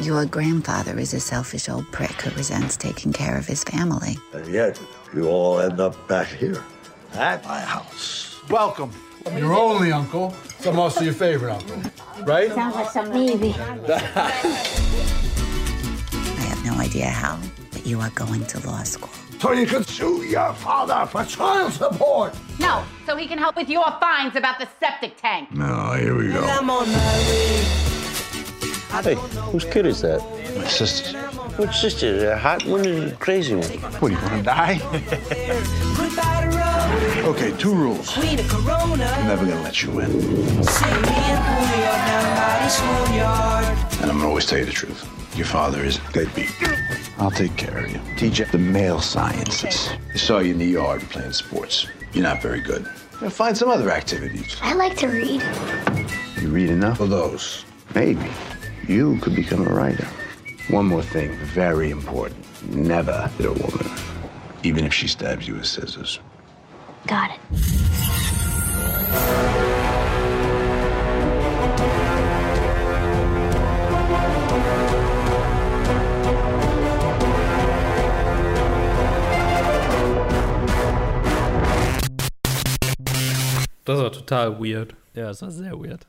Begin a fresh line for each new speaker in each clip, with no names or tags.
Your grandfather is a selfish old prick who resents taking care of his family.
And yet, you all end up back here at my house.
Welcome. Your only uncle, so most of your favorite uncle, right?
Sounds like some maybe.
I have no idea how, but you are going to law school.
So you can sue your father for child support.
No, so he can help with your fines about the septic tank.
No, here we go.
Hey, whose kid is that?
My sister's.
Which sister? The hot one or the crazy one?
What, do you want to die?
Okay, two rules. I'm never gonna let you win. And I'm gonna always tell you the truth. Your father is deadbeat. I'll take care of you. Teach you the male sciences. I saw you in the yard playing sports. You're not very good. Now find some other activities.
I like to read.
You read enough of those. Maybe you could become a writer. One more thing, very important. Never hit a woman, even if she stabs you with scissors.
Got it.
Das war total weird.
Ja, das war sehr weird.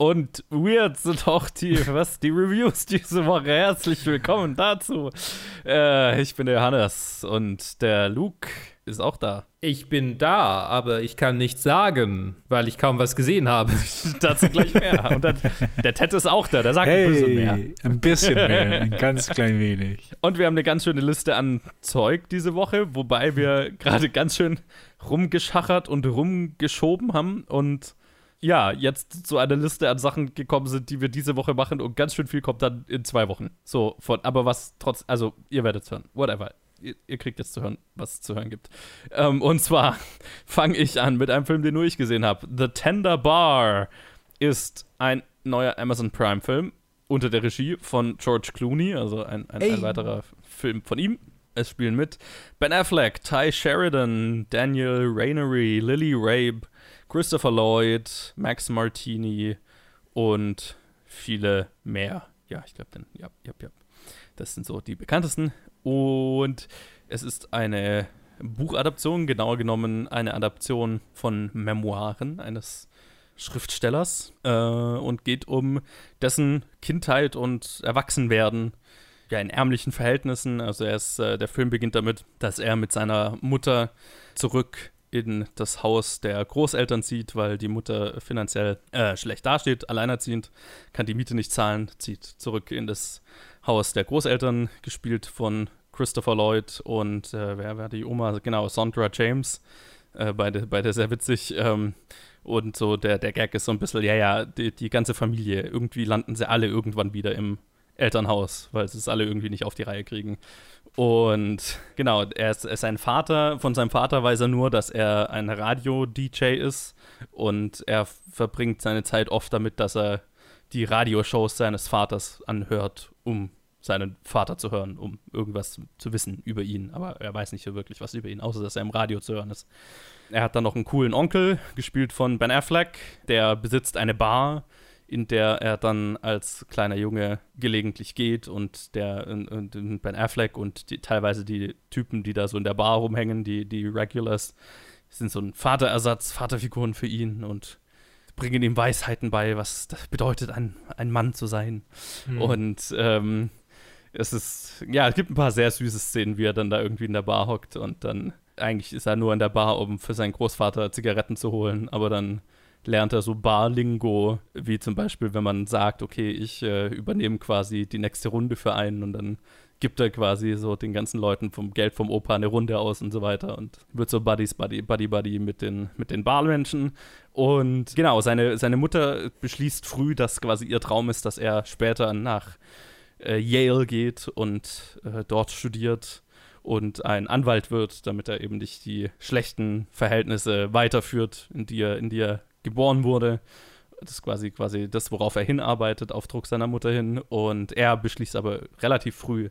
Und weird sind auch die, was, die Reviews diese Woche. Herzlich willkommen dazu. Äh, ich bin der Johannes und der Luke ist auch da.
Ich bin da, aber ich kann nichts sagen, weil ich kaum was gesehen habe.
Dazu gleich mehr. Und dann, der Ted ist auch da, der sagt ein bisschen mehr.
Hey, ein bisschen mehr, ein ganz klein wenig.
Und wir haben eine ganz schöne Liste an Zeug diese Woche, wobei wir gerade ganz schön rumgeschachert und rumgeschoben haben und ja, jetzt zu einer Liste an Sachen gekommen sind, die wir diese Woche machen und ganz schön viel kommt dann in zwei Wochen. So, von, aber was trotz, also ihr werdet es hören, whatever. Ihr, ihr kriegt jetzt zu hören, was es zu hören gibt. Ähm, und zwar fange ich an mit einem Film, den nur ich gesehen habe. The Tender Bar ist ein neuer Amazon Prime-Film unter der Regie von George Clooney, also ein, ein, ein weiterer Film von ihm. Es spielen mit Ben Affleck, Ty Sheridan, Daniel Rainery, Lily Rabe, Christopher Lloyd, Max Martini und viele mehr. Ja, ich glaube, ja, ja, ja. Das sind so die bekanntesten. Und es ist eine Buchadaption, genauer genommen eine Adaption von Memoiren eines Schriftstellers äh, und geht um dessen Kindheit und Erwachsenwerden ja, in ärmlichen Verhältnissen. Also er ist, äh, der Film beginnt damit, dass er mit seiner Mutter zurück in das Haus der Großeltern zieht, weil die Mutter finanziell äh, schlecht dasteht, alleinerziehend, kann die Miete nicht zahlen, zieht zurück in das Haus der Großeltern, gespielt von Christopher Lloyd und äh, wer war die Oma? Genau, Sondra James. Äh, beide, beide sehr witzig. Ähm, und so der, der Gag ist so ein bisschen, ja, ja, die, die ganze Familie, irgendwie landen sie alle irgendwann wieder im Elternhaus, weil sie es alle irgendwie nicht auf die Reihe kriegen. Und genau, er ist, ist ein Vater. Von seinem Vater weiß er nur, dass er ein Radio-DJ ist. Und er verbringt seine Zeit oft damit, dass er die Radioshows seines Vaters anhört, um seinen Vater zu hören, um irgendwas zu wissen über ihn. Aber er weiß nicht so wirklich was über ihn, außer dass er im Radio zu hören ist. Er hat dann noch einen coolen Onkel, gespielt von Ben Affleck. Der besitzt eine Bar, in der er dann als kleiner Junge gelegentlich geht und der und, und Ben Affleck und die, teilweise die Typen, die da so in der Bar rumhängen, die, die Regulars, sind so ein Vaterersatz, Vaterfiguren für ihn und bringen ihm Weisheiten bei, was das bedeutet, ein, ein Mann zu sein.
Hm.
Und ähm, es ist, ja, es gibt ein paar sehr süße Szenen, wie er dann da irgendwie in der Bar hockt und dann eigentlich ist er nur in der Bar, um für seinen Großvater Zigaretten zu holen, aber dann lernt er so Barlingo, wie zum Beispiel, wenn man sagt, okay, ich äh, übernehme quasi die nächste Runde für einen und dann gibt er quasi so den ganzen Leuten vom Geld vom Opa eine Runde aus und so weiter und wird so Buddies, Buddy, Buddy, Buddy mit den, mit den Barmenschen. Und genau, seine, seine Mutter beschließt früh, dass quasi ihr Traum ist, dass er später nach äh, Yale geht und äh, dort studiert und ein Anwalt wird, damit er eben nicht die schlechten Verhältnisse weiterführt, in die er, in die er geboren wurde. Das ist quasi, quasi das, worauf er hinarbeitet, auf Druck seiner Mutter hin. Und er beschließt aber relativ früh,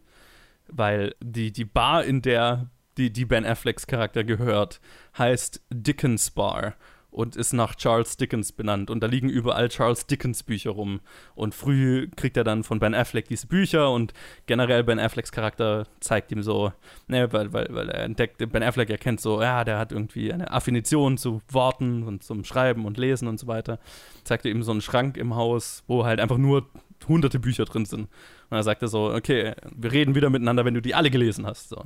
weil die, die Bar, in der die, die Ben Afflecks Charakter gehört, heißt Dickens Bar. Und ist nach Charles Dickens benannt. Und da liegen überall Charles Dickens Bücher rum. Und früh kriegt er dann von Ben Affleck diese Bücher und generell Ben Afflecks Charakter zeigt ihm so, ne, weil, weil, weil er entdeckt, Ben Affleck erkennt so, ja, der hat irgendwie eine Affinition zu Worten und zum Schreiben und Lesen und so weiter. Zeigt er ihm so einen Schrank im Haus, wo halt einfach nur hunderte Bücher drin sind. Und er sagte so, okay, wir reden wieder miteinander, wenn du die alle gelesen hast. So.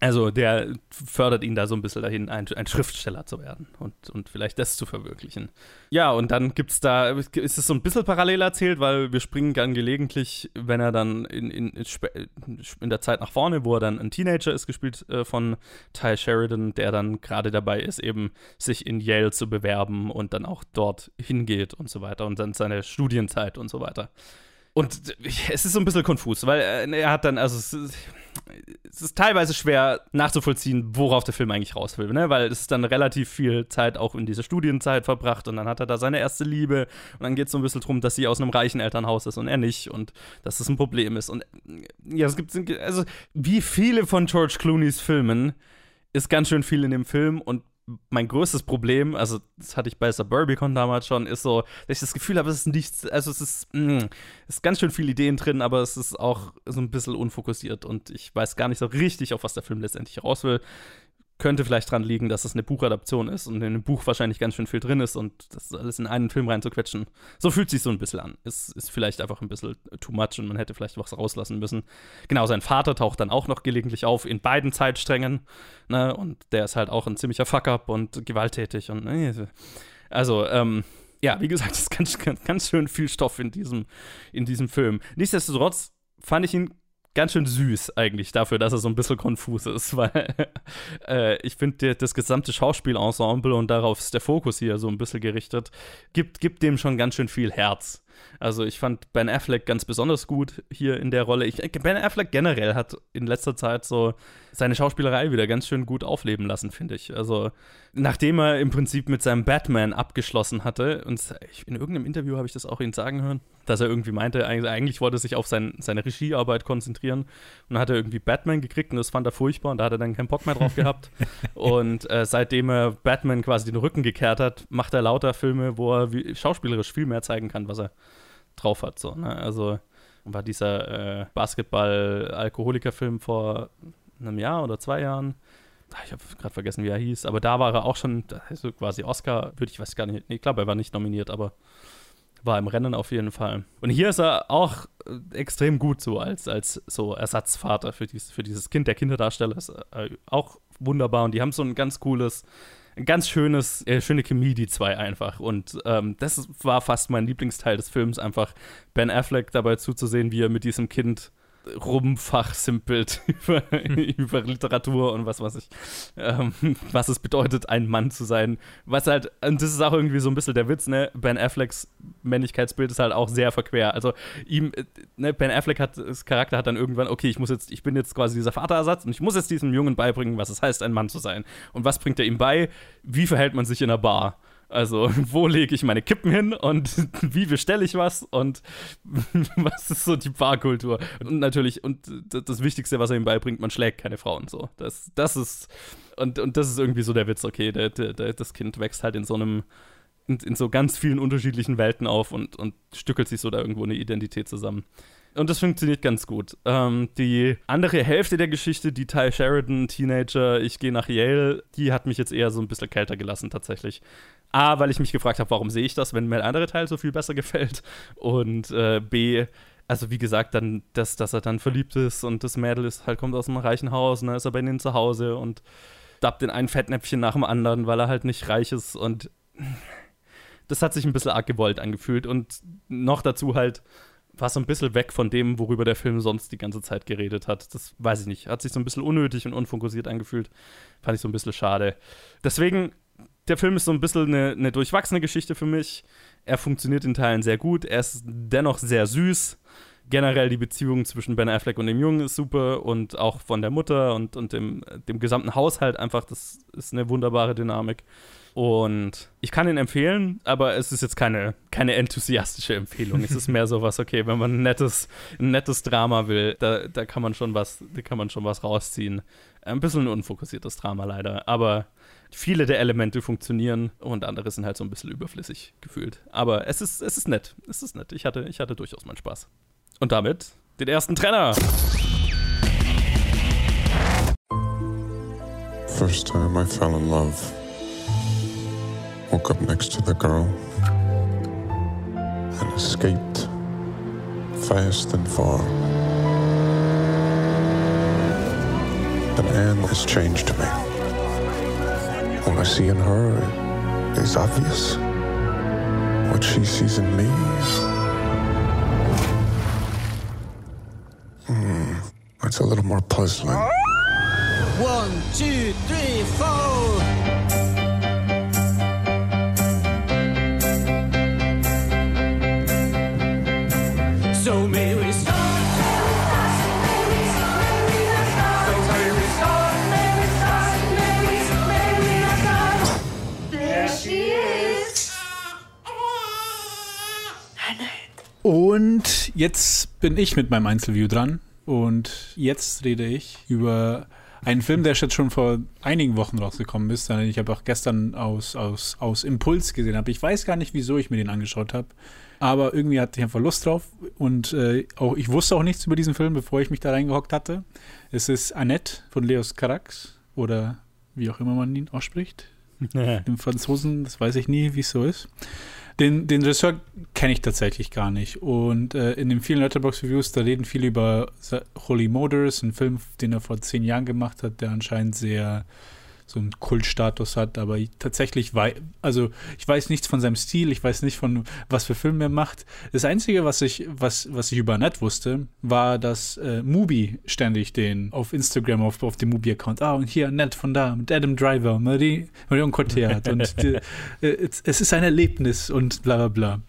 Also der fördert ihn da so ein bisschen dahin, ein, ein Schriftsteller zu werden und, und vielleicht das zu verwirklichen. Ja, und dann gibt es da, ist es so ein bisschen parallel erzählt, weil wir springen dann gelegentlich, wenn er dann in, in, in der Zeit nach vorne, wo er dann ein Teenager ist, gespielt äh, von Ty Sheridan, der dann gerade dabei ist, eben sich in Yale zu bewerben und dann auch dort hingeht und so weiter und dann seine Studienzeit und so weiter. Und es ist so ein bisschen konfus, weil äh, er hat dann, also es ist, es ist teilweise schwer nachzuvollziehen, worauf der Film eigentlich raus will, ne? weil es ist dann relativ viel Zeit auch in dieser Studienzeit verbracht und dann hat er da seine erste Liebe und dann geht es so ein bisschen darum, dass sie aus einem reichen Elternhaus ist und er nicht und dass das ein Problem ist. Und ja, es gibt, also wie viele von George Clooney's Filmen ist ganz schön viel in dem Film und mein größtes Problem, also das hatte ich bei Suburbicon damals schon, ist so, dass ich das Gefühl habe, es ist nichts, also es ist, mm, ist ganz schön viele Ideen drin, aber es ist auch so ein bisschen unfokussiert und ich weiß gar nicht so richtig, auf was der Film letztendlich raus will könnte vielleicht dran liegen, dass es eine Buchadaption ist und in dem Buch wahrscheinlich ganz schön viel drin ist und das alles in einen Film reinzuquetschen. So fühlt sich so ein bisschen an. Ist, ist vielleicht einfach ein bisschen too much und man hätte vielleicht was rauslassen müssen. Genau, sein Vater taucht dann auch noch gelegentlich auf in beiden Zeitsträngen. Ne? Und der ist halt auch ein ziemlicher Fuck-up und gewalttätig und ne? also, ähm, ja, wie gesagt, es ist ganz, ganz, ganz schön viel Stoff in diesem, in diesem Film. Nichtsdestotrotz fand ich ihn ganz schön süß eigentlich dafür, dass er so ein bisschen konfus ist, weil äh, ich finde, das gesamte Schauspielensemble und darauf ist der Fokus hier so ein bisschen gerichtet, gibt, gibt dem schon ganz schön viel Herz. Also ich fand Ben Affleck ganz besonders gut hier in der Rolle. Ich, ben Affleck generell hat in letzter Zeit so seine Schauspielerei wieder ganz schön gut aufleben lassen, finde ich. Also nachdem er im Prinzip mit seinem Batman abgeschlossen hatte, und in irgendeinem Interview habe ich das auch ihn sagen hören, dass er irgendwie meinte, eigentlich wollte er sich auf sein, seine Regiearbeit konzentrieren und dann hat er irgendwie Batman gekriegt und das fand er furchtbar und da hat er dann keinen Bock mehr drauf gehabt. und äh, seitdem er Batman quasi den Rücken gekehrt hat, macht er lauter Filme, wo er wie, schauspielerisch viel mehr zeigen kann, was er drauf hat. So, ne? Also war dieser äh, Basketball-Alkoholiker-Film vor einem Jahr oder zwei Jahren. Ich habe gerade vergessen, wie er hieß, aber da war er auch schon, also quasi Oscar, würde ich weiß gar nicht, nee, glaube, er war nicht nominiert, aber war im Rennen auf jeden Fall. Und hier ist er auch äh, extrem gut so als, als so Ersatzvater für, dies, für dieses Kind. Der Kinderdarsteller ist äh, auch wunderbar und die haben so ein ganz cooles ganz schönes, äh, schöne Chemie, die zwei einfach. Und ähm, das war fast mein Lieblingsteil des Films, einfach Ben Affleck dabei zuzusehen, wie er mit diesem Kind rumfachsimpelt über, über Literatur und was weiß ich, ähm, was es bedeutet, ein Mann zu sein. Was halt, und das ist auch irgendwie so ein bisschen der Witz, ne? Ben Afflecks Männlichkeitsbild ist halt auch sehr verquer. Also ihm, äh, ne, Ben Affleck hat, das Charakter hat dann irgendwann, okay, ich muss jetzt, ich bin jetzt quasi dieser Vaterersatz und ich muss jetzt diesem Jungen beibringen, was es heißt, ein Mann zu sein. Und was bringt er ihm bei? Wie verhält man sich in einer Bar? Also, wo lege ich meine Kippen hin und wie bestelle ich was und was ist so die Barkultur? Und natürlich, und das Wichtigste, was er ihm beibringt, man schlägt keine Frauen. So, das, das ist, und, und das ist irgendwie so der Witz, okay, der, der, das Kind wächst halt in so einem, in, in, so ganz vielen unterschiedlichen Welten auf und, und stückelt sich so da irgendwo eine Identität zusammen. Und das funktioniert ganz gut. Ähm, die andere Hälfte der Geschichte, die Ty Sheridan, Teenager, ich gehe nach Yale, die hat mich jetzt eher so ein bisschen kälter gelassen tatsächlich. A, weil ich mich gefragt habe, warum sehe ich das, wenn mir der andere Teil so viel besser gefällt. Und äh, B, also wie gesagt, dann, dass, dass er dann verliebt ist und das Mädel ist halt kommt aus einem reichen Haus und dann ist er bei ihnen zu Hause und dabbt in ein Fettnäpfchen nach dem anderen, weil er halt nicht reich ist und das hat sich ein bisschen arg gewollt angefühlt und noch dazu halt war so ein bisschen weg von dem, worüber der Film sonst die ganze Zeit geredet hat. Das weiß ich nicht. Hat sich so ein bisschen unnötig und unfokussiert angefühlt. Fand ich so ein bisschen schade. Deswegen der Film ist so ein bisschen eine, eine durchwachsene Geschichte für mich. Er funktioniert in Teilen sehr gut. Er ist dennoch sehr süß. Generell die Beziehung zwischen Ben Affleck und dem Jungen ist super und auch von der Mutter und, und dem, dem gesamten Haushalt einfach. Das ist eine wunderbare Dynamik. Und ich kann ihn empfehlen, aber es ist jetzt keine, keine enthusiastische Empfehlung. es ist mehr so was, okay, wenn man ein nettes, ein nettes Drama will, da, da kann man schon was, da kann man schon was rausziehen. Ein bisschen ein unfokussiertes Drama leider, aber viele der Elemente funktionieren und andere sind halt so ein bisschen überflüssig gefühlt. Aber es ist, es ist nett. Es ist nett. Ich hatte, ich hatte durchaus meinen Spaß. Und damit den ersten Trenner.
First time I fell in love. Woke up next to the girl and escaped fast and far. But Anne has changed me. What I see in her is obvious. What she sees in me. Hmm, it's a little more puzzling.
One, two, three, four.
Und jetzt bin ich mit meinem Einzelview dran. Und jetzt rede ich über einen Film, der jetzt schon vor einigen Wochen rausgekommen ist, den ich aber auch gestern aus, aus, aus Impuls gesehen habe. Ich weiß gar nicht, wieso ich mir den angeschaut habe. Aber irgendwie hatte ich einfach Lust drauf. Und äh, auch, ich wusste auch nichts über diesen Film, bevor ich mich da reingehockt hatte. Es ist Annette von Leos Carax oder wie auch immer man ihn ausspricht. Im Franzosen, das weiß ich nie, wie es so ist. Den, den Regisseur kenne ich tatsächlich gar nicht. Und äh, in den vielen Letterboxd-Reviews, da reden viele über Holy Motors, einen Film, den er vor zehn Jahren gemacht hat, der anscheinend sehr so einen Kultstatus hat, aber ich, tatsächlich wei also ich weiß nichts von seinem Stil, ich weiß nicht von was für Filme er macht. Das Einzige, was ich, was, was ich über Annette wusste, war, dass äh, Mubi ständig den auf Instagram, auf, auf dem Mubi-Account, ah, und hier Annette von da, mit Adam Driver, Marie, Marion Cotillard und die, äh, es, es ist ein Erlebnis und bla bla bla.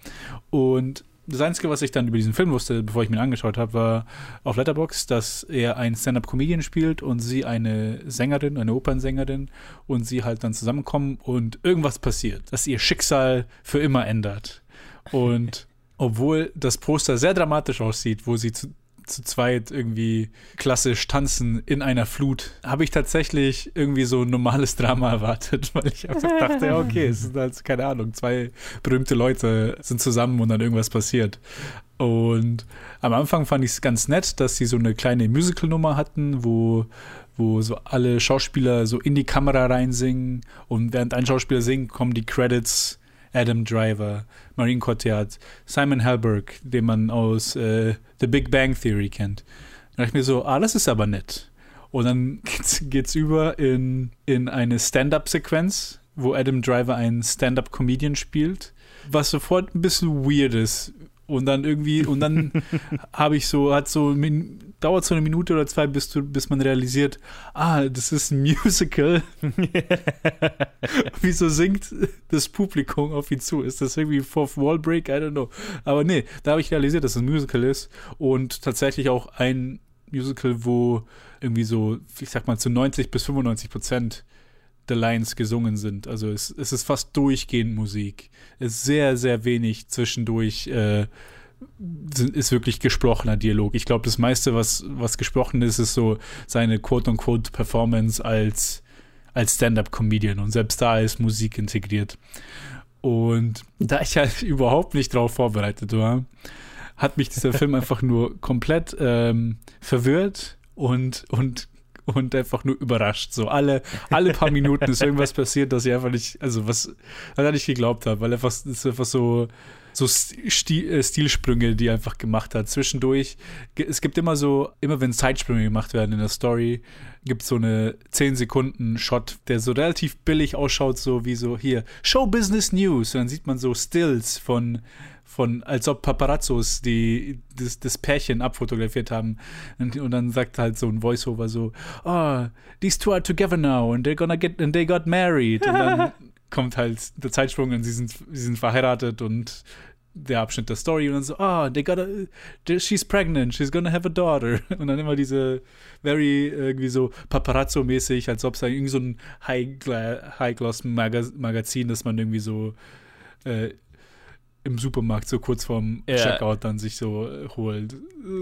Und das Einzige, was ich dann über diesen Film wusste, bevor ich mir ihn angeschaut habe, war auf Letterboxd, dass er einen Stand-Up-Comedian spielt und sie eine Sängerin, eine Opernsängerin und sie halt dann zusammenkommen und irgendwas passiert, das ihr Schicksal für immer ändert. Und obwohl das Poster sehr dramatisch aussieht, wo sie zu, zu zweit irgendwie klassisch tanzen in einer Flut, habe ich tatsächlich irgendwie so ein normales Drama erwartet, weil ich einfach dachte, ja, okay, es sind halt, keine Ahnung, zwei berühmte Leute sind zusammen und dann irgendwas passiert. Und am Anfang fand ich es ganz nett, dass sie so eine kleine Musical-Nummer hatten, wo, wo so alle Schauspieler so in die Kamera reinsingen und während ein Schauspieler singt, kommen die Credits Adam Driver, Marine Cotillard, Simon Helberg, den man aus äh, The Big Bang Theory kennt. Da dachte ich mir so, ah, das ist aber nett. Und dann geht's, geht's über in, in eine Stand-Up-Sequenz, wo Adam Driver einen Stand-Up-Comedian spielt, was sofort ein bisschen weird ist. Und dann irgendwie, und dann habe ich so, hat so, dauert so eine Minute oder zwei, bis, du, bis man realisiert, ah, das ist ein Musical. Wieso singt das Publikum auf ihn zu? Ist das irgendwie Fourth Wall Break? I don't know. Aber nee, da habe ich realisiert, dass es ein Musical ist und tatsächlich auch ein Musical, wo irgendwie so, ich sag mal, zu 90 bis 95 Prozent der Lines gesungen sind. Also es, es ist fast durchgehend Musik. Es ist sehr, sehr wenig zwischendurch äh, ist wirklich gesprochener Dialog. Ich glaube, das meiste, was, was gesprochen ist, ist so seine quote-unquote Performance als, als Stand-up-Comedian. Und selbst da ist Musik integriert. Und da ich halt überhaupt nicht drauf vorbereitet war, hat mich dieser Film einfach nur komplett ähm, verwirrt und, und und einfach nur überrascht. So alle, alle paar Minuten ist irgendwas passiert, dass ich einfach nicht, also was, was ich nicht geglaubt habe, weil einfach, ist einfach so, so Stil, äh, Stilsprünge, die er einfach gemacht hat. Zwischendurch, es gibt immer so, immer wenn Zeitsprünge gemacht werden in der Story, gibt es so eine 10 Sekunden Shot, der so relativ billig ausschaut, so wie so hier Show Business News. Und dann sieht man so Stills von von, als ob Paparazzos die, das, das Pärchen abfotografiert haben. Und, und, dann sagt halt so ein Voiceover so, oh, these two are together now and they're gonna get, and they got married. Und dann kommt halt der Zeitsprung und sie sind, sie sind verheiratet und der Abschnitt der Story und dann so, ah, oh, they got a, she's pregnant, she's gonna have a daughter. Und dann immer diese very irgendwie so Paparazzo-mäßig, als ob es irgendwie so ein High-Gloss-Magazin, das man irgendwie so äh, im Supermarkt so kurz vorm ja. Checkout dann sich so äh, holt.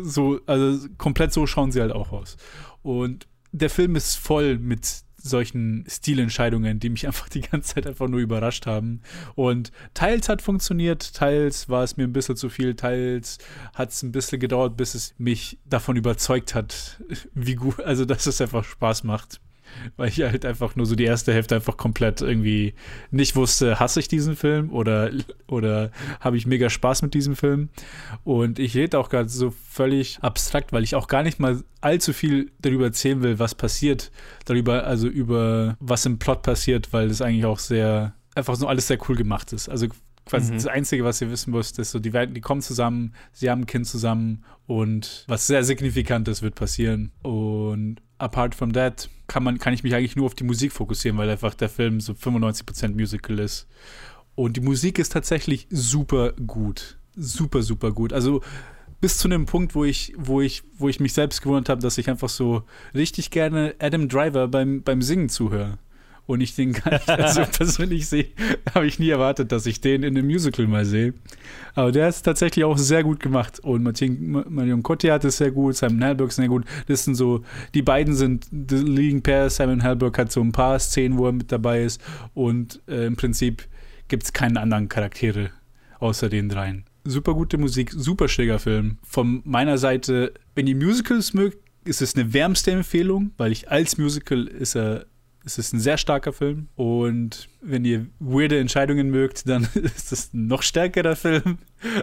So, also komplett so schauen sie halt auch aus. Und der Film ist voll mit solchen Stilentscheidungen, die mich einfach die ganze Zeit einfach nur überrascht haben. Und teils hat funktioniert, teils war es mir ein bisschen zu viel, teils hat es ein bisschen gedauert, bis es mich davon überzeugt hat, wie gut, also dass es einfach Spaß macht weil ich halt einfach nur so die erste Hälfte einfach komplett irgendwie nicht wusste, hasse ich diesen Film oder, oder habe ich mega Spaß mit diesem Film. Und ich rede auch gerade so völlig abstrakt, weil ich auch gar nicht mal allzu viel darüber erzählen will, was passiert, darüber, also über was im Plot passiert, weil das eigentlich auch sehr, einfach so alles sehr cool gemacht ist. Also quasi mhm. das Einzige, was ihr wissen müsst, ist so, die, die kommen zusammen, sie haben ein Kind zusammen und was sehr Signifikantes wird passieren. Und apart from that kann, man, kann ich mich eigentlich nur auf die Musik fokussieren, weil einfach der Film so 95% Musical ist. Und die Musik ist tatsächlich super gut. Super, super gut. Also bis zu einem Punkt, wo ich, wo ich, wo ich mich selbst gewundert habe, dass ich einfach so richtig gerne Adam Driver beim, beim Singen zuhöre und ich den gar nicht also persönlich sehe, habe ich nie erwartet, dass ich den in einem Musical mal sehe. Aber der ist tatsächlich auch sehr gut gemacht. Und Martin, Marion Cotillard ist sehr gut, Simon Helberg ist sehr gut. Das sind so, die beiden sind the leading pair. Simon Helberg hat so ein paar Szenen, wo er mit dabei ist. Und äh, im Prinzip gibt es keinen anderen Charaktere außer den dreien. Super gute Musik, super schräger Film. Von meiner Seite, wenn ihr Musicals mögt, ist es eine wärmste Empfehlung, weil ich als Musical ist er es ist ein sehr starker Film und wenn ihr weirde Entscheidungen mögt, dann ist es ein noch stärkerer Film.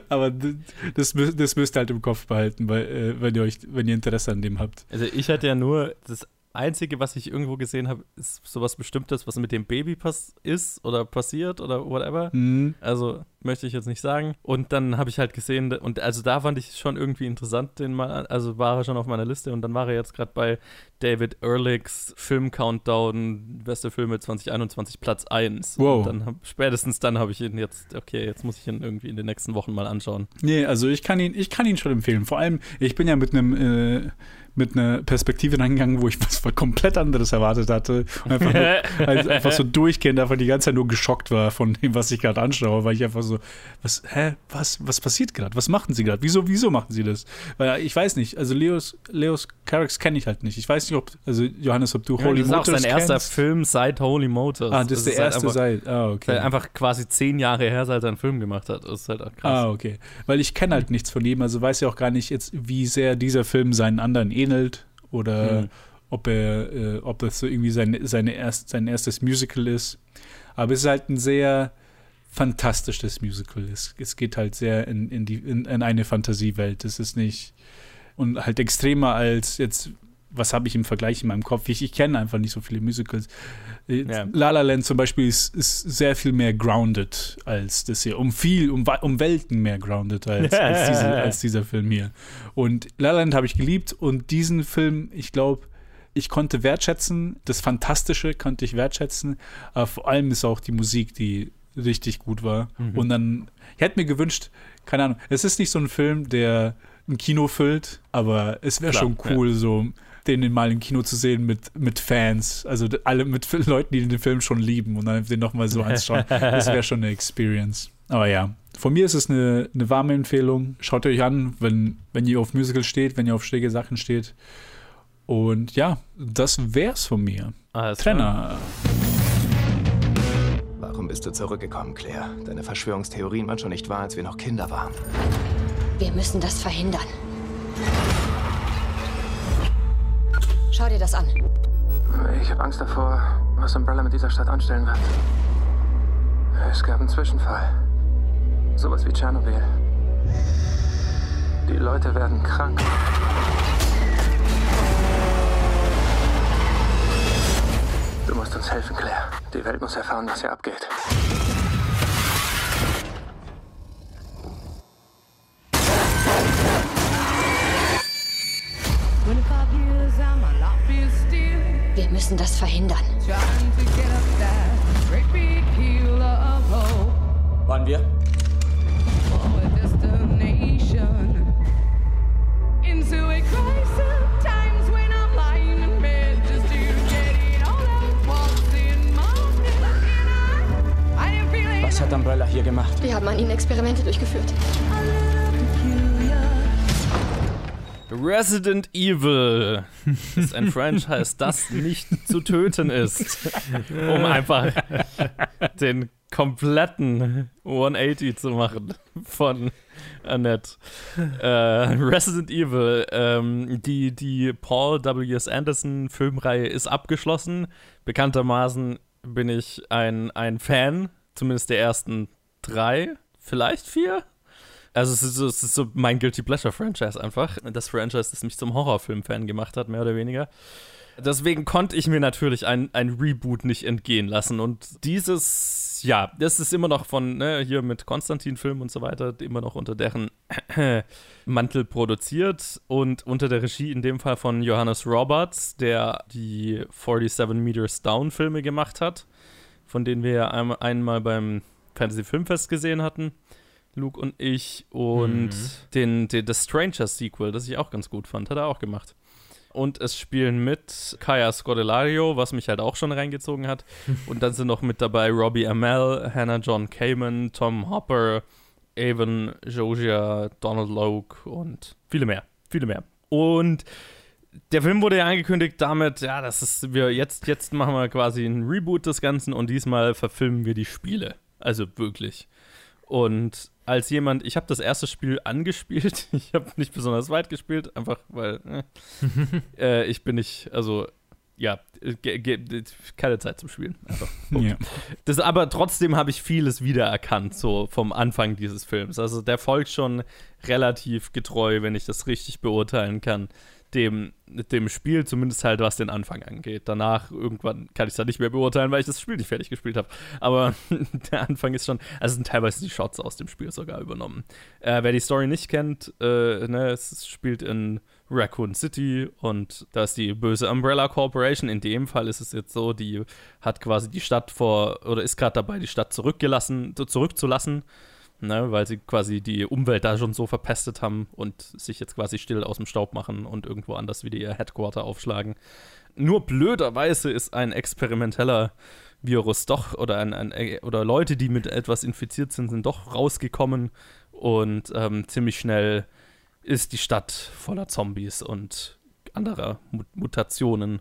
Aber das, das müsst ihr halt im Kopf behalten, weil, äh, wenn, ihr euch, wenn ihr Interesse an dem habt.
Also ich hatte ja nur das Einzige, was ich irgendwo gesehen habe, ist sowas Bestimmtes, was mit dem Baby pass ist oder passiert oder whatever. Mhm. Also möchte ich jetzt nicht sagen. Und dann habe ich halt gesehen, und also da fand ich schon irgendwie interessant, den mal, also war er schon auf meiner Liste und dann war er jetzt gerade bei David Ehrlichs Film Countdown, beste Filme 2021, Platz 1. Wow. Und dann spätestens dann habe ich ihn jetzt, okay, jetzt muss ich ihn irgendwie in den nächsten Wochen mal anschauen.
Nee, also ich kann ihn, ich kann ihn schon empfehlen. Vor allem, ich bin ja mit einem äh, mit einer Perspektive reingegangen, wo ich was komplett anderes erwartet hatte. Und einfach, nur, also einfach so durchgehend einfach die ganze Zeit nur geschockt war von dem, was ich gerade anschaue, weil ich einfach so, was, hä, was, was passiert gerade? Was machen sie gerade? Wieso, wieso machen sie das? Weil ich weiß nicht, also Leos, Leos Carracks kenne ich halt nicht. Ich weiß nicht, ob, also Johannes, ob du
ja, Holy Motors Das ist auch sein erster Film seit Holy Motors.
Ah, das, das ist der erste halt einfach, seit, ah, okay.
Einfach quasi zehn Jahre her, seit er einen Film gemacht hat. Das ist halt auch krass.
Ah, okay. Weil ich kenne halt nichts von ihm, also weiß ja auch gar nicht jetzt, wie sehr dieser Film seinen anderen ähnelt oder mhm. ob er, äh, ob das so irgendwie sein, seine erst, sein erstes Musical ist. Aber es ist halt ein sehr fantastisches Musical. Es, es geht halt sehr in, in, die, in, in eine Fantasiewelt. Es ist nicht und halt extremer als jetzt was habe ich im Vergleich in meinem Kopf? Ich, ich kenne einfach nicht so viele Musicals. Äh, ja. La La Land zum Beispiel ist, ist, sehr viel mehr grounded als das hier. Um viel, um, um Welten mehr grounded als, als, diese, als dieser Film hier. Und La La Land habe ich geliebt und diesen Film, ich glaube, ich konnte wertschätzen, das Fantastische konnte ich wertschätzen, aber vor allem ist auch die Musik, die richtig gut war. Mhm. Und dann, ich hätte mir gewünscht, keine Ahnung, es ist nicht so ein Film, der ein Kino füllt, aber es wäre schon cool, ja. so den mal im Kino zu sehen mit, mit Fans, also alle mit Leuten, die den Film schon lieben und dann den nochmal so anschauen. das wäre schon eine Experience. Aber ja, von mir ist es eine, eine warme Empfehlung. Schaut euch an, wenn, wenn ihr auf Musical steht, wenn ihr auf schräge Sachen steht. Und ja, das wär's von mir. Alles Trenner.
Warum bist du zurückgekommen, Claire? Deine Verschwörungstheorien waren schon nicht wahr, als wir noch Kinder waren.
Wir müssen das verhindern. Schau dir das an.
Ich habe Angst davor, was Umbrella mit dieser Stadt anstellen wird. Es gab einen Zwischenfall. Sowas wie Tschernobyl. Die Leute werden krank. Du musst uns helfen, Claire. Die Welt muss erfahren, was hier abgeht.
Müssen das verhindern.
Wollen wir? Was hat Umbrella hier gemacht?
Wir haben an ihnen Experimente durchgeführt.
Resident Evil ist ein Franchise, das nicht zu töten ist. Um einfach den kompletten 180 zu machen von Annette. Äh, Resident Evil, ähm, die, die Paul W.S. Anderson Filmreihe ist abgeschlossen. Bekanntermaßen bin ich ein, ein Fan, zumindest der ersten drei, vielleicht vier. Also es ist, so, es ist so mein Guilty Pleasure Franchise einfach. Das Franchise, das mich zum Horrorfilm-Fan gemacht hat, mehr oder weniger. Deswegen konnte ich mir natürlich ein, ein Reboot nicht entgehen lassen. Und dieses, ja, das ist immer noch von, ne, hier mit Konstantin-Film und so weiter, immer noch unter deren Mantel produziert und unter der Regie in dem Fall von Johannes Roberts, der die 47 Meters Down-Filme gemacht hat, von denen wir ja einmal, einmal beim Fantasy Filmfest gesehen hatten. Luke und ich und mhm. den, den The Stranger Sequel, das ich auch ganz gut fand, hat er auch gemacht. Und es spielen mit Kaya Scodelario, was mich halt auch schon reingezogen hat. und dann sind noch mit dabei Robbie Amell, Hannah John Kamen, Tom Hopper, Avon Josia, Donald Logue und viele mehr. Viele mehr. Und der Film wurde ja angekündigt damit, ja, das ist, wir jetzt, jetzt machen wir quasi ein Reboot des Ganzen und diesmal verfilmen wir die Spiele. Also wirklich. Und als jemand, ich habe das erste Spiel angespielt, ich habe nicht besonders weit gespielt, einfach weil äh, äh, ich bin nicht, also ja, keine Zeit zum Spielen. Ja. Das, aber trotzdem habe ich vieles wiedererkannt, so vom Anfang dieses Films. Also der folgt schon relativ getreu, wenn ich das richtig beurteilen kann dem, dem Spiel, zumindest halt was den Anfang angeht. Danach irgendwann kann ich es dann nicht mehr beurteilen, weil ich das Spiel nicht fertig gespielt habe. Aber der Anfang ist schon, also sind teilweise die Shots aus dem Spiel sogar übernommen. Äh, wer die Story nicht kennt, äh, ne, es spielt in Raccoon City und da ist die böse Umbrella Corporation. In dem Fall ist es jetzt so, die hat quasi die Stadt vor, oder ist gerade dabei, die Stadt zurückgelassen, zurückzulassen ne, weil sie quasi die Umwelt da schon so verpestet haben und sich jetzt quasi still aus dem Staub machen und irgendwo anders wieder ihr Headquarter aufschlagen. Nur blöderweise ist ein experimenteller Virus doch oder ein, ein, oder Leute, die mit etwas infiziert sind, sind doch rausgekommen und ähm, ziemlich schnell ist die Stadt voller Zombies und anderer Mutationen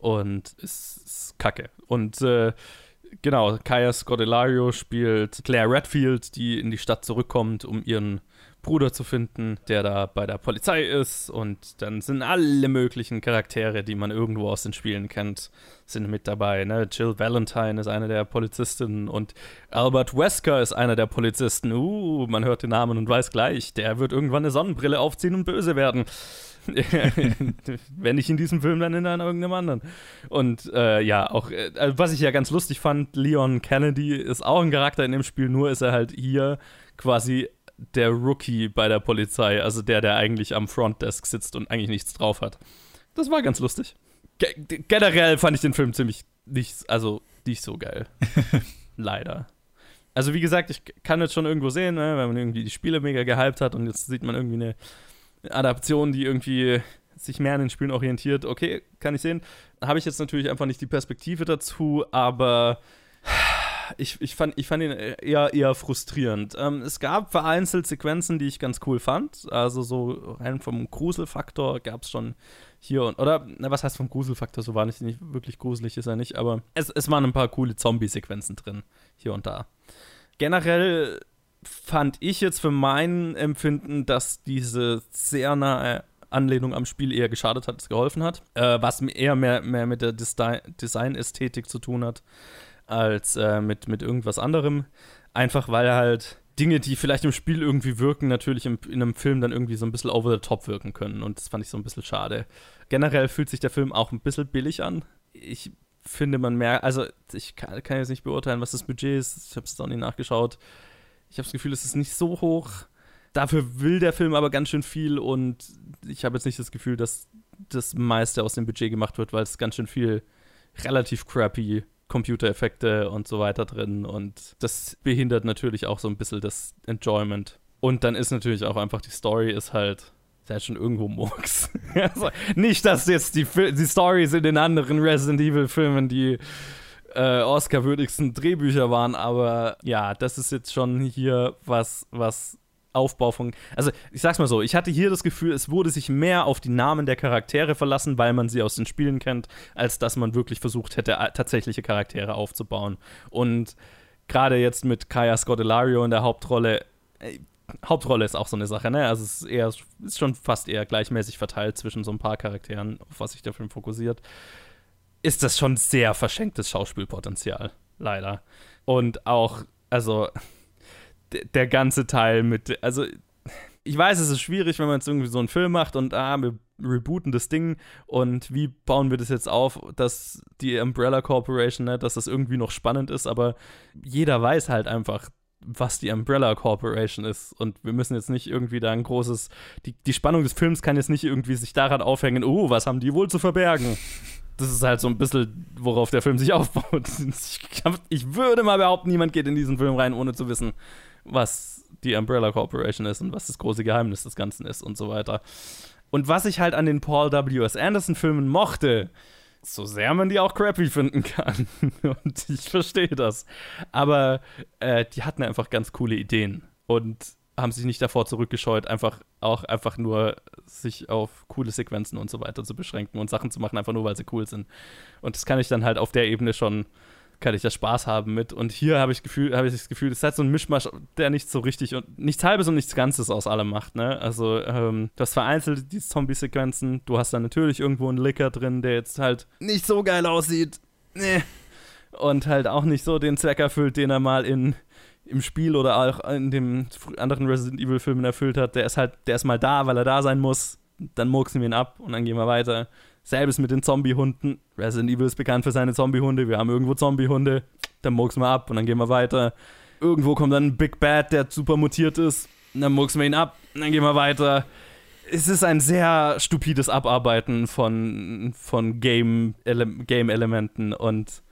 und ist, ist kacke. Und äh, genau, Kaya Scodelario spielt Claire Redfield, die in die Stadt zurückkommt, um ihren Bruder zu finden, der da bei der Polizei ist. Und dann sind alle möglichen Charaktere, die man irgendwo aus den Spielen kennt, sind mit dabei. Ne? Jill Valentine ist eine der Polizistinnen und Albert Wesker ist einer der Polizisten. Uh, man hört den Namen und weiß gleich, der wird irgendwann eine Sonnenbrille aufziehen und böse werden. Wenn nicht in diesem Film, dann in einem, irgendeinem anderen. Und äh, ja, auch, äh, was ich ja ganz lustig fand, Leon Kennedy ist auch ein Charakter in dem Spiel, nur ist er halt hier quasi der Rookie bei der Polizei, also der, der eigentlich am Frontdesk sitzt und eigentlich nichts drauf hat. Das war ganz lustig. Ge generell fand ich den Film ziemlich nicht, also nicht so geil. Leider. Also wie gesagt, ich kann jetzt schon irgendwo sehen, ne, wenn man irgendwie die Spiele mega gehypt hat und jetzt sieht man irgendwie eine Adaption, die irgendwie sich mehr an den Spielen orientiert. Okay, kann ich sehen. Habe ich jetzt natürlich einfach nicht die Perspektive dazu, aber ich, ich, fand, ich fand ihn eher, eher frustrierend. Ähm, es gab vereinzelt Sequenzen, die ich ganz cool fand. Also so rein vom Gruselfaktor gab es schon hier und oder na, was heißt vom Gruselfaktor? So war nicht, nicht wirklich gruselig, ist er nicht, aber es, es waren ein paar coole Zombie-Sequenzen drin, hier und da. Generell fand ich jetzt für mein Empfinden, dass diese sehr nahe Anlehnung am Spiel eher geschadet hat als geholfen hat. Äh, was eher mehr, mehr mit der Design-Ästhetik zu tun hat, als äh, mit, mit irgendwas anderem. Einfach weil halt Dinge, die vielleicht im Spiel irgendwie wirken, natürlich im, in einem Film dann irgendwie so ein bisschen over the top wirken können. Und das fand ich so ein bisschen schade. Generell fühlt sich der Film auch ein bisschen billig an. Ich finde, man merkt, also ich kann, kann jetzt nicht beurteilen, was das Budget ist. Ich habe es auch nicht nachgeschaut. Ich habe das Gefühl, es ist nicht so hoch. Dafür will der Film aber ganz schön viel und ich habe jetzt nicht das Gefühl, dass das meiste aus dem Budget gemacht wird, weil es ganz schön viel relativ crappy Computereffekte und so weiter drin und das behindert natürlich auch so ein bisschen das Enjoyment. Und dann ist natürlich auch einfach die Story ist halt ist halt schon irgendwo Murks. also, nicht, dass jetzt die, die Stories in den anderen Resident Evil Filmen die äh, Oscar-würdigsten Drehbücher waren, aber ja, das ist jetzt schon hier was, was Aufbau von. Also, ich sag's mal so, ich hatte hier das Gefühl, es wurde sich mehr auf die Namen der Charaktere verlassen, weil man sie aus den Spielen kennt, als dass man wirklich versucht hätte, tatsächliche Charaktere aufzubauen. Und gerade jetzt mit Kaya Scott Ilario in der Hauptrolle, äh, Hauptrolle ist auch so eine Sache, ne? Also es ist eher, ist schon fast eher gleichmäßig verteilt zwischen so ein paar Charakteren, auf was sich der Film fokussiert. Ist das schon sehr verschenktes Schauspielpotenzial, leider. Und auch, also der ganze Teil mit, also ich weiß, es ist schwierig, wenn man jetzt irgendwie so einen Film macht und ah, wir rebooten das Ding und wie bauen wir das jetzt auf, dass die Umbrella Corporation, ne, dass das irgendwie noch spannend ist, aber jeder weiß halt einfach, was die Umbrella Corporation ist und wir müssen jetzt nicht irgendwie da ein großes, die, die Spannung des Films kann jetzt nicht irgendwie sich daran aufhängen, oh, was haben die wohl zu verbergen? Das ist halt so ein bisschen, worauf der Film sich aufbaut. Ich, ich würde mal behaupten, niemand geht in diesen Film rein, ohne zu wissen, was die Umbrella Corporation ist und was das große Geheimnis des Ganzen ist und so weiter. Und was ich halt an den Paul W.S. Anderson-Filmen mochte, so sehr man die auch crappy finden kann, und ich verstehe das, aber äh, die hatten einfach ganz coole Ideen und haben sich nicht davor zurückgescheut, einfach auch einfach nur sich auf coole Sequenzen und so weiter zu beschränken und Sachen zu machen, einfach nur weil sie cool sind. Und das kann ich dann halt auf der Ebene schon kann ich da Spaß haben mit. Und hier habe ich, hab ich das Gefühl, es ist halt so ein Mischmasch, der nicht so richtig und nichts Halbes und nichts Ganzes aus allem macht. Ne? Also, ähm, du hast vereinzelt diese Zombie-Sequenzen, du hast da natürlich irgendwo einen Licker drin, der jetzt halt nicht so geil aussieht. Nee. Und halt auch nicht so den Zweck erfüllt, den er mal in im Spiel oder auch in dem anderen Resident Evil Filmen erfüllt hat, der ist halt, der ist mal da, weil er da sein muss. Dann murksen wir ihn ab und dann gehen wir weiter. Selbes mit den Zombie-Hunden. Resident Evil ist bekannt für seine Zombie-Hunde. Wir haben irgendwo Zombie-Hunde. Dann murksen wir ab und dann gehen wir weiter. Irgendwo kommt dann ein Big Bad, der super mutiert ist. Dann murksen wir ihn ab und dann gehen wir weiter. Es ist ein sehr stupides Abarbeiten von, von Game-Elementen Game und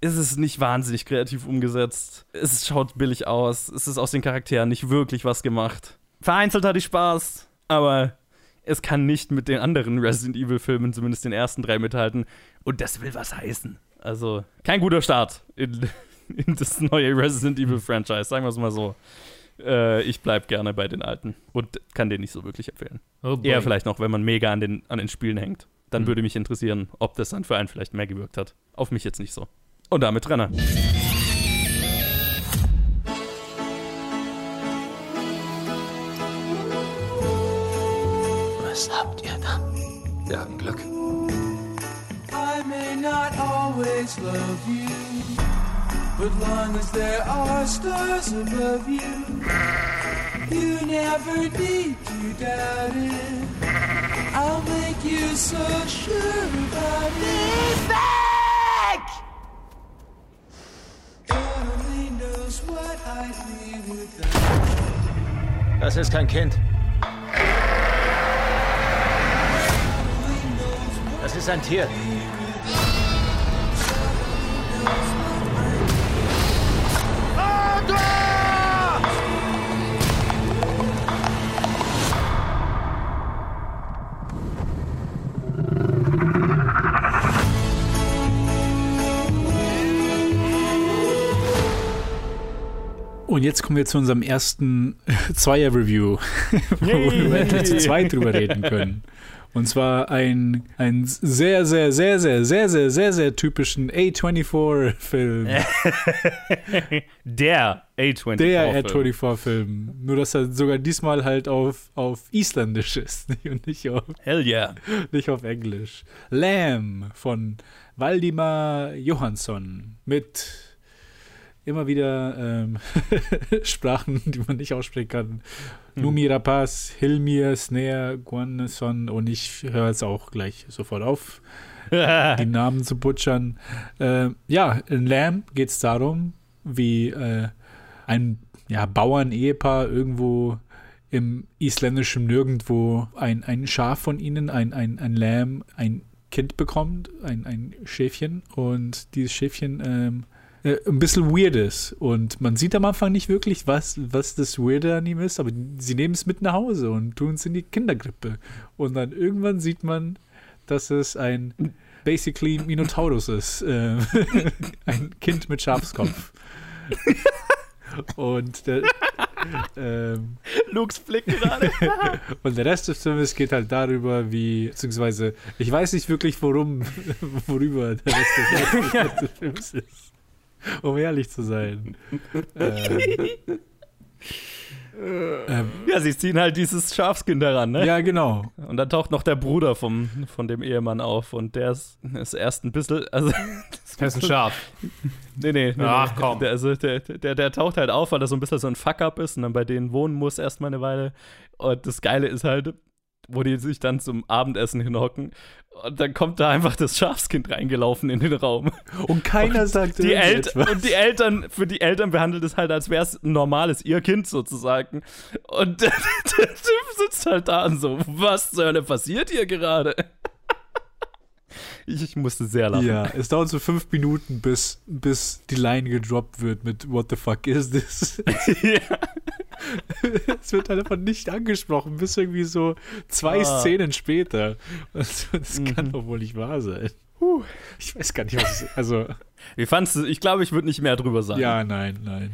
es ist nicht wahnsinnig kreativ umgesetzt. Es schaut billig aus. Es ist aus den Charakteren nicht wirklich was gemacht. Vereinzelt hatte ich Spaß, aber es kann nicht mit den anderen Resident Evil-Filmen, zumindest den ersten drei, mithalten. Und das will was heißen. Also, kein guter Start in, in das neue Resident Evil-Franchise, sagen wir es mal so. Äh, ich bleib gerne bei den alten und kann den nicht so wirklich empfehlen. Oh Eher vielleicht noch, wenn man mega an den, an den Spielen hängt. Dann mhm. würde mich interessieren, ob das dann für einen vielleicht mehr gewirkt hat. Auf mich jetzt nicht so. Und damit Trenner.
Was habt ihr da? Wir haben Glück.
I may not always love you, but long as there are stars above you, you never need to doubt it. I'll make you so sure about it.
Das ist kein Kind. Das ist ein Tier.
Und jetzt kommen wir zu unserem ersten Zweier-Review, wo wir endlich zu zweit drüber reden können. Und zwar ein, ein sehr, sehr, sehr, sehr, sehr, sehr, sehr, sehr typischen A24-Film.
Der A24-Film.
Der A24-Film. Nur, dass er sogar diesmal halt auf, auf Isländisch ist und nicht auf,
Hell yeah.
nicht auf Englisch. Lamb von Waldimar Johansson mit immer wieder ähm, Sprachen, die man nicht aussprechen kann. Mhm. Numi Rapaz, Hilmir, Snare, Guanson und ich höre jetzt auch gleich sofort auf, die Namen zu butchern. Äh, ja, in Lamb geht es darum, wie äh, ein ja, Bauern-Ehepaar irgendwo im isländischen Nirgendwo ein, ein Schaf von ihnen, ein, ein, ein Lamm, ein Kind bekommt, ein, ein Schäfchen und dieses Schäfchen ähm, äh, ein bisschen weird ist. Und man sieht am Anfang nicht wirklich, was, was das Weirde an ihm ist, aber sie nehmen es mit nach Hause und tun es in die Kindergrippe. Und dann irgendwann sieht man, dass es ein basically Minotaurus ist. Äh, ein Kind mit Schafskopf. und der, ähm,
Lukes Blick gerade.
und der Rest des Films geht halt darüber, wie, beziehungsweise, ich weiß nicht wirklich, worum, worüber der Rest des, Films ist. Um ehrlich zu sein. ähm,
ähm, ja, sie ziehen halt dieses Schafskind heran, ne?
Ja, genau.
Und dann taucht noch der Bruder vom, von dem Ehemann auf und der ist, ist erst ein bisschen, also.
Der ist ein Schaf.
nee, nee, nee.
Ach,
nee.
komm.
Der, also, der, der, der taucht halt auf, weil er so ein bisschen so ein Fuck-up ist und dann bei denen wohnen muss erstmal eine Weile. Und das Geile ist halt, wo die sich dann zum Abendessen hinhocken. Und dann kommt da einfach das Schafskind reingelaufen in den Raum.
Und keiner
und
sagt
die
irgendetwas.
Und die Eltern, für die Eltern behandelt es halt, als wäre es ein normales ihr Kind sozusagen. Und der, der Typ sitzt halt da und so, was zur Hölle passiert hier gerade? Ich, musste sehr lachen.
Ja, es dauert so fünf Minuten, bis, bis die Line gedroppt wird mit What the fuck is this? ja. es wird halt einfach nicht angesprochen, bis irgendwie so zwei ah. Szenen später. Also, das mhm. kann doch wohl nicht wahr sein. Puh. Ich weiß gar nicht, was es, also.
Wie fandest du? Ich glaube, ich würde nicht mehr drüber sagen.
Ja, nein, nein.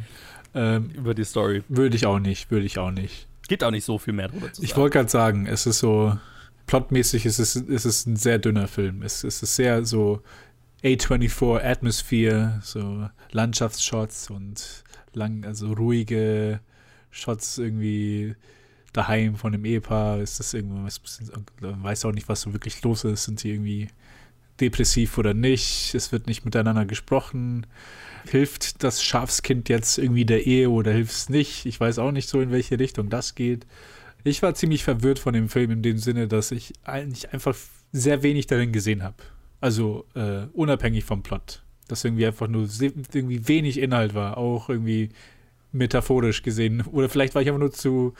Ähm,
Über die Story.
Würde ich auch nicht, würde ich auch nicht.
Gibt auch nicht so viel mehr drüber zu sagen.
Ich wollte gerade sagen, es ist so, plotmäßig ist es, ist es ein sehr dünner Film. Es, es ist sehr so A24 Atmosphere, so Landschaftsshots und lang, also ruhige Shots irgendwie daheim von dem Ehepaar. Ist das irgendwas, weiß auch nicht, was so wirklich los ist. Sind sie irgendwie depressiv oder nicht? Es wird nicht miteinander gesprochen. Hilft das Schafskind jetzt irgendwie der Ehe oder hilft es nicht? Ich weiß auch nicht so, in welche Richtung das geht. Ich war ziemlich verwirrt von dem Film in dem Sinne, dass ich eigentlich einfach sehr wenig darin gesehen habe. Also äh, unabhängig vom Plot. Dass irgendwie einfach nur irgendwie wenig Inhalt war, auch irgendwie metaphorisch gesehen. Oder vielleicht war ich einfach nur zu,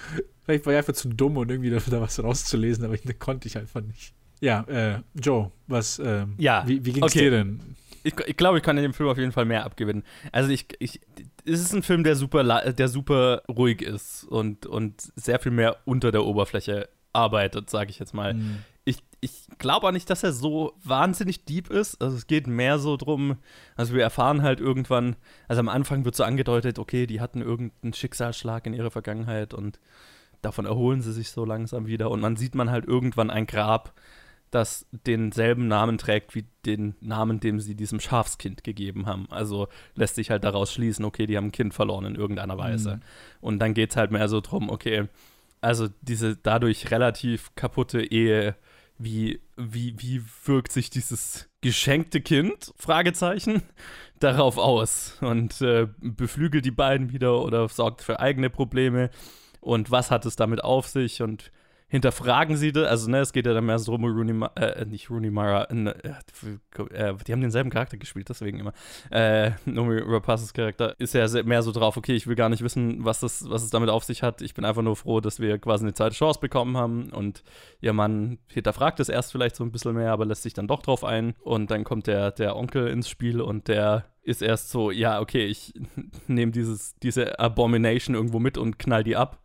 vielleicht war ich einfach zu dumm, um irgendwie da, da was rauszulesen, aber ich, da konnte ich einfach nicht. Ja, äh, Joe, was, äh,
ja,
wie, wie ging es
okay.
dir denn?
Ich, ich glaube, ich kann in dem Film auf jeden Fall mehr abgewinnen. Also ich, ich, es ist ein Film, der super, der super ruhig ist und, und sehr viel mehr unter der Oberfläche arbeitet, sage ich jetzt mal. Mhm. Ich, ich glaube auch nicht, dass er so wahnsinnig deep ist. Also es geht mehr so drum, also wir erfahren halt irgendwann, also am Anfang wird so angedeutet, okay, die hatten irgendeinen Schicksalsschlag in ihrer Vergangenheit und davon erholen sie sich so langsam wieder und man sieht man halt irgendwann ein Grab, das denselben Namen trägt wie den Namen, dem sie diesem Schafskind gegeben haben. Also lässt sich halt daraus schließen, okay, die haben ein Kind verloren in irgendeiner Weise. Mhm. Und dann geht es halt mehr so drum, okay, also diese dadurch relativ kaputte Ehe, wie, wie, wie wirkt sich dieses geschenkte Kind, Fragezeichen, darauf aus und äh, beflügelt die beiden wieder oder sorgt für eigene Probleme und was hat es damit auf sich und hinterfragen sie das. Also, ne, es geht ja dann mehr so um Rooney, Ma äh, nicht Rooney Mara, äh, äh, die haben denselben Charakter gespielt, deswegen immer. Äh, Nomi Rapazes Charakter ist ja mehr so drauf, okay, ich will gar nicht wissen, was, das, was es damit auf sich hat. Ich bin einfach nur froh, dass wir quasi eine zweite Chance bekommen haben und ihr Mann hinterfragt es erst vielleicht so ein bisschen mehr, aber lässt sich dann doch drauf ein. Und dann kommt der, der Onkel ins Spiel und der ist erst so, ja, okay, ich nehme diese Abomination irgendwo mit und knall die ab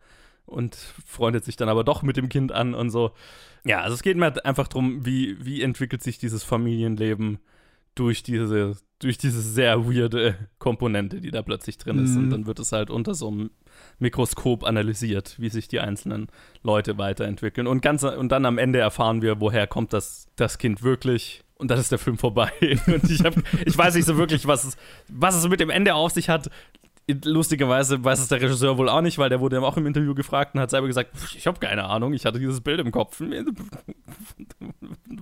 und freundet sich dann aber doch mit dem Kind an und so. Ja, also es geht mir einfach darum, wie, wie entwickelt sich dieses Familienleben durch diese, durch diese sehr weirde Komponente, die da plötzlich drin ist.
Mhm.
Und dann wird es halt unter so einem Mikroskop analysiert, wie sich die einzelnen Leute weiterentwickeln. Und, ganz, und dann am Ende erfahren wir, woher kommt das, das Kind wirklich. Und dann ist der Film vorbei. Und ich, hab, ich weiß nicht so wirklich, was es, was es mit dem Ende auf sich hat lustigerweise weiß es der Regisseur wohl auch nicht, weil der wurde ja auch im Interview gefragt und hat selber gesagt, ich habe keine Ahnung, ich hatte dieses Bild im Kopf.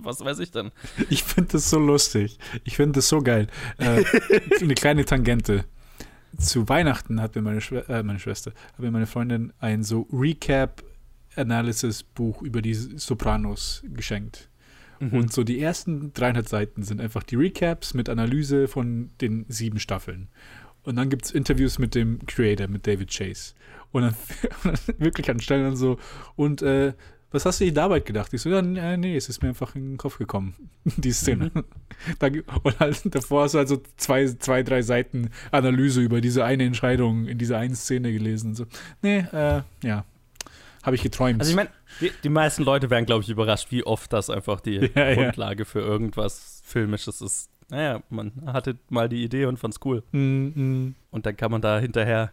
Was weiß ich denn?
Ich finde das so lustig. Ich finde das so geil. Äh, eine kleine Tangente. Zu Weihnachten hat mir meine, Schw äh, meine Schwester, hat mir meine Freundin ein so Recap-Analysis-Buch über die Sopranos geschenkt. Mhm. Und so die ersten 300 Seiten sind einfach die Recaps mit Analyse von den sieben Staffeln. Und dann gibt es Interviews mit dem Creator, mit David Chase. Und dann, wirklich an Stellen dann so, und äh, was hast du dir dabei gedacht? Ich so, ja, nee, es ist mir einfach in den Kopf gekommen, die Szene. Mhm. und halt davor hast du halt so zwei, zwei, drei Seiten Analyse über diese eine Entscheidung in dieser einen Szene gelesen. Und so, nee, äh, ja, habe ich geträumt.
Also ich meine, die, die, meisten Leute wären, glaube ich, überrascht, wie oft das einfach die ja, Grundlage ja. für irgendwas Filmisches ist naja, man hatte mal die Idee und fand's cool.
Mm.
Und dann kann man da hinterher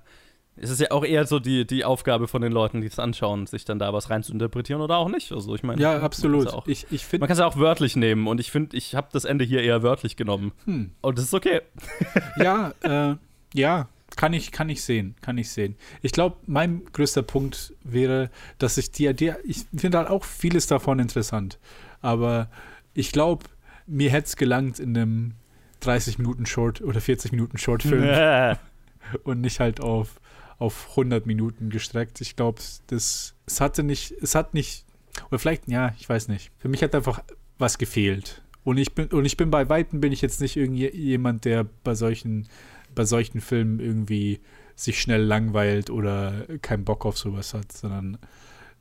es ist ja auch eher so die, die Aufgabe von den Leuten, die es anschauen, sich dann da was rein zu interpretieren oder auch nicht. Also ich meine,
Ja, absolut.
Auch,
ich ich
man kann es ja auch wörtlich nehmen und ich finde, ich habe das Ende hier eher wörtlich genommen.
Hm.
Und das ist okay.
ja, äh, ja, kann ich, kann ich sehen, kann ich sehen. Ich glaube, mein größter Punkt wäre, dass ich dir, dir ich finde halt auch vieles davon interessant, aber ich glaube, mir hätte es gelangt in einem 30 Minuten Short oder 40 Minuten Shortfilm und nicht halt auf, auf 100 Minuten gestreckt. Ich glaube, das, es hatte nicht, es hat nicht, oder vielleicht, ja, ich weiß nicht. Für mich hat einfach was gefehlt. Und ich bin, und ich bin bei Weitem bin ich jetzt nicht irgendjemand, der bei solchen bei solchen Filmen irgendwie sich schnell langweilt oder keinen Bock auf sowas hat, sondern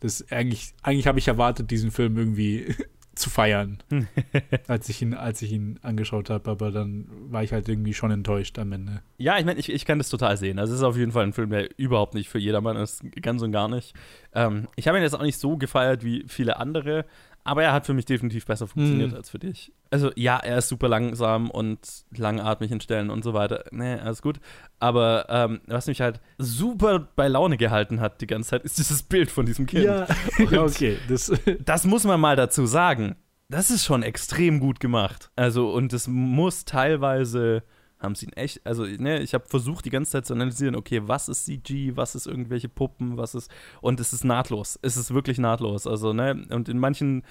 das eigentlich, eigentlich habe ich erwartet, diesen Film irgendwie zu feiern, als ich ihn, als ich ihn angeschaut habe, aber dann war ich halt irgendwie schon enttäuscht am Ende.
Ja, ich meine, ich, ich kann das total sehen. Also es ist auf jeden Fall ein Film, der überhaupt nicht für jedermann ist, ganz und gar nicht. Ähm, ich habe ihn jetzt auch nicht so gefeiert wie viele andere, aber er hat für mich definitiv besser funktioniert
Mhm.
als für dich. Also ja, er ist super langsam und langatmig in Stellen und so weiter. Nee, alles gut. Aber ähm, was mich halt super bei Laune gehalten hat die ganze Zeit, ist dieses Bild von diesem Kind.
Ja,
Und
ja okay. Das,
das muss man mal dazu sagen. Das ist schon extrem gut gemacht. Also, und es muss teilweise, haben sie ihn echt, also, ne, ich habe versucht, die ganze Zeit zu analysieren, okay, was ist CG, was ist irgendwelche Puppen, was ist, und es ist nahtlos. Es ist wirklich nahtlos. Also, ne, und in manchen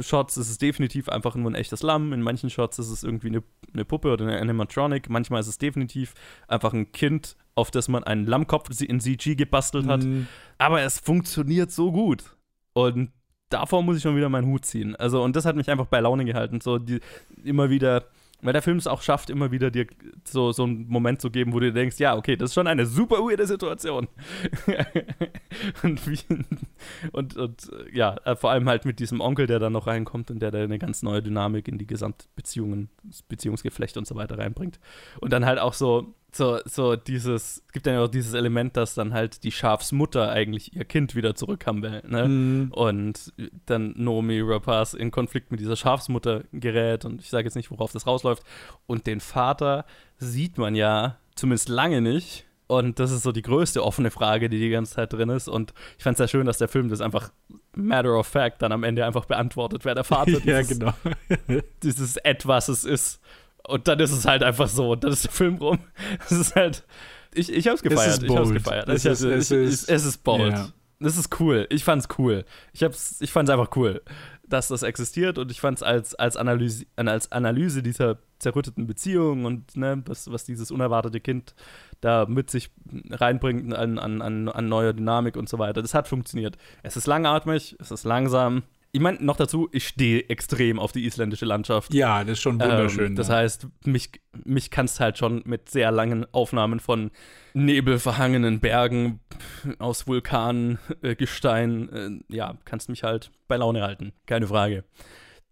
Shots ist es definitiv einfach nur ein echtes Lamm, in manchen Shots ist es irgendwie eine, eine Puppe oder eine Animatronic, manchmal ist es definitiv einfach ein Kind, auf das man einen Lammkopf in CG gebastelt hat.
Mhm.
Aber es funktioniert so gut. Und davor muss ich schon wieder meinen Hut ziehen. Also, und das hat mich einfach bei Laune gehalten. So, die immer wieder, weil der Film es auch schafft, immer wieder dir so, so einen Moment zu geben, wo du denkst, ja, okay, das ist schon eine super weirde Situation. und, wie, und, und ja, äh, vor allem halt mit diesem Onkel, der da noch reinkommt und der da eine ganz neue Dynamik in die Gesamtbeziehungen, Beziehungsgeflecht und so weiter reinbringt. Und dann halt auch so, so, so dieses, es gibt dann ja auch dieses Element, dass dann halt die Schafsmutter eigentlich ihr Kind wieder zurückhaben will, ne?
Mhm.
Und dann Naomi Rapaz in Konflikt mit dieser Schafsmutter gerät und ich sage jetzt nicht, worauf das rausläuft. Und den Vater sieht man ja zumindest lange nicht. Und das ist so die größte offene Frage, die die ganze Zeit drin ist. Und ich fand es sehr schön, dass der Film das einfach matter of fact dann am Ende einfach beantwortet, wer der Vater
Ja,
dieses,
genau.
dieses Etwas es ist. Und dann ist es halt einfach so. Und dann ist der Film rum. Es ist halt. Ich, ich hab's gefeiert.
ist
ich hab's
bold.
gefeiert.
Es
ich,
ist- es
ich,
ist-
es ist bold.
ja.
Das ist cool. Ich fand's cool. Ich, hab's, ich fand's einfach cool, dass das existiert und ich fand's als, als, Analyse, als Analyse dieser zerrütteten Beziehung und ne, was, was dieses unerwartete Kind da mit sich reinbringt an, an, an, an neuer Dynamik und so weiter. Das hat funktioniert. Es ist langatmig, es ist langsam. Ich meine, noch dazu, ich stehe extrem auf die isländische Landschaft.
Ja, das ist schon wunderschön.
Ähm, das
ja.
heißt, mich, mich kannst halt schon mit sehr langen Aufnahmen von nebelverhangenen Bergen aus Vulkanen, äh, Gestein, äh, ja, kannst mich halt bei Laune halten. Keine Frage.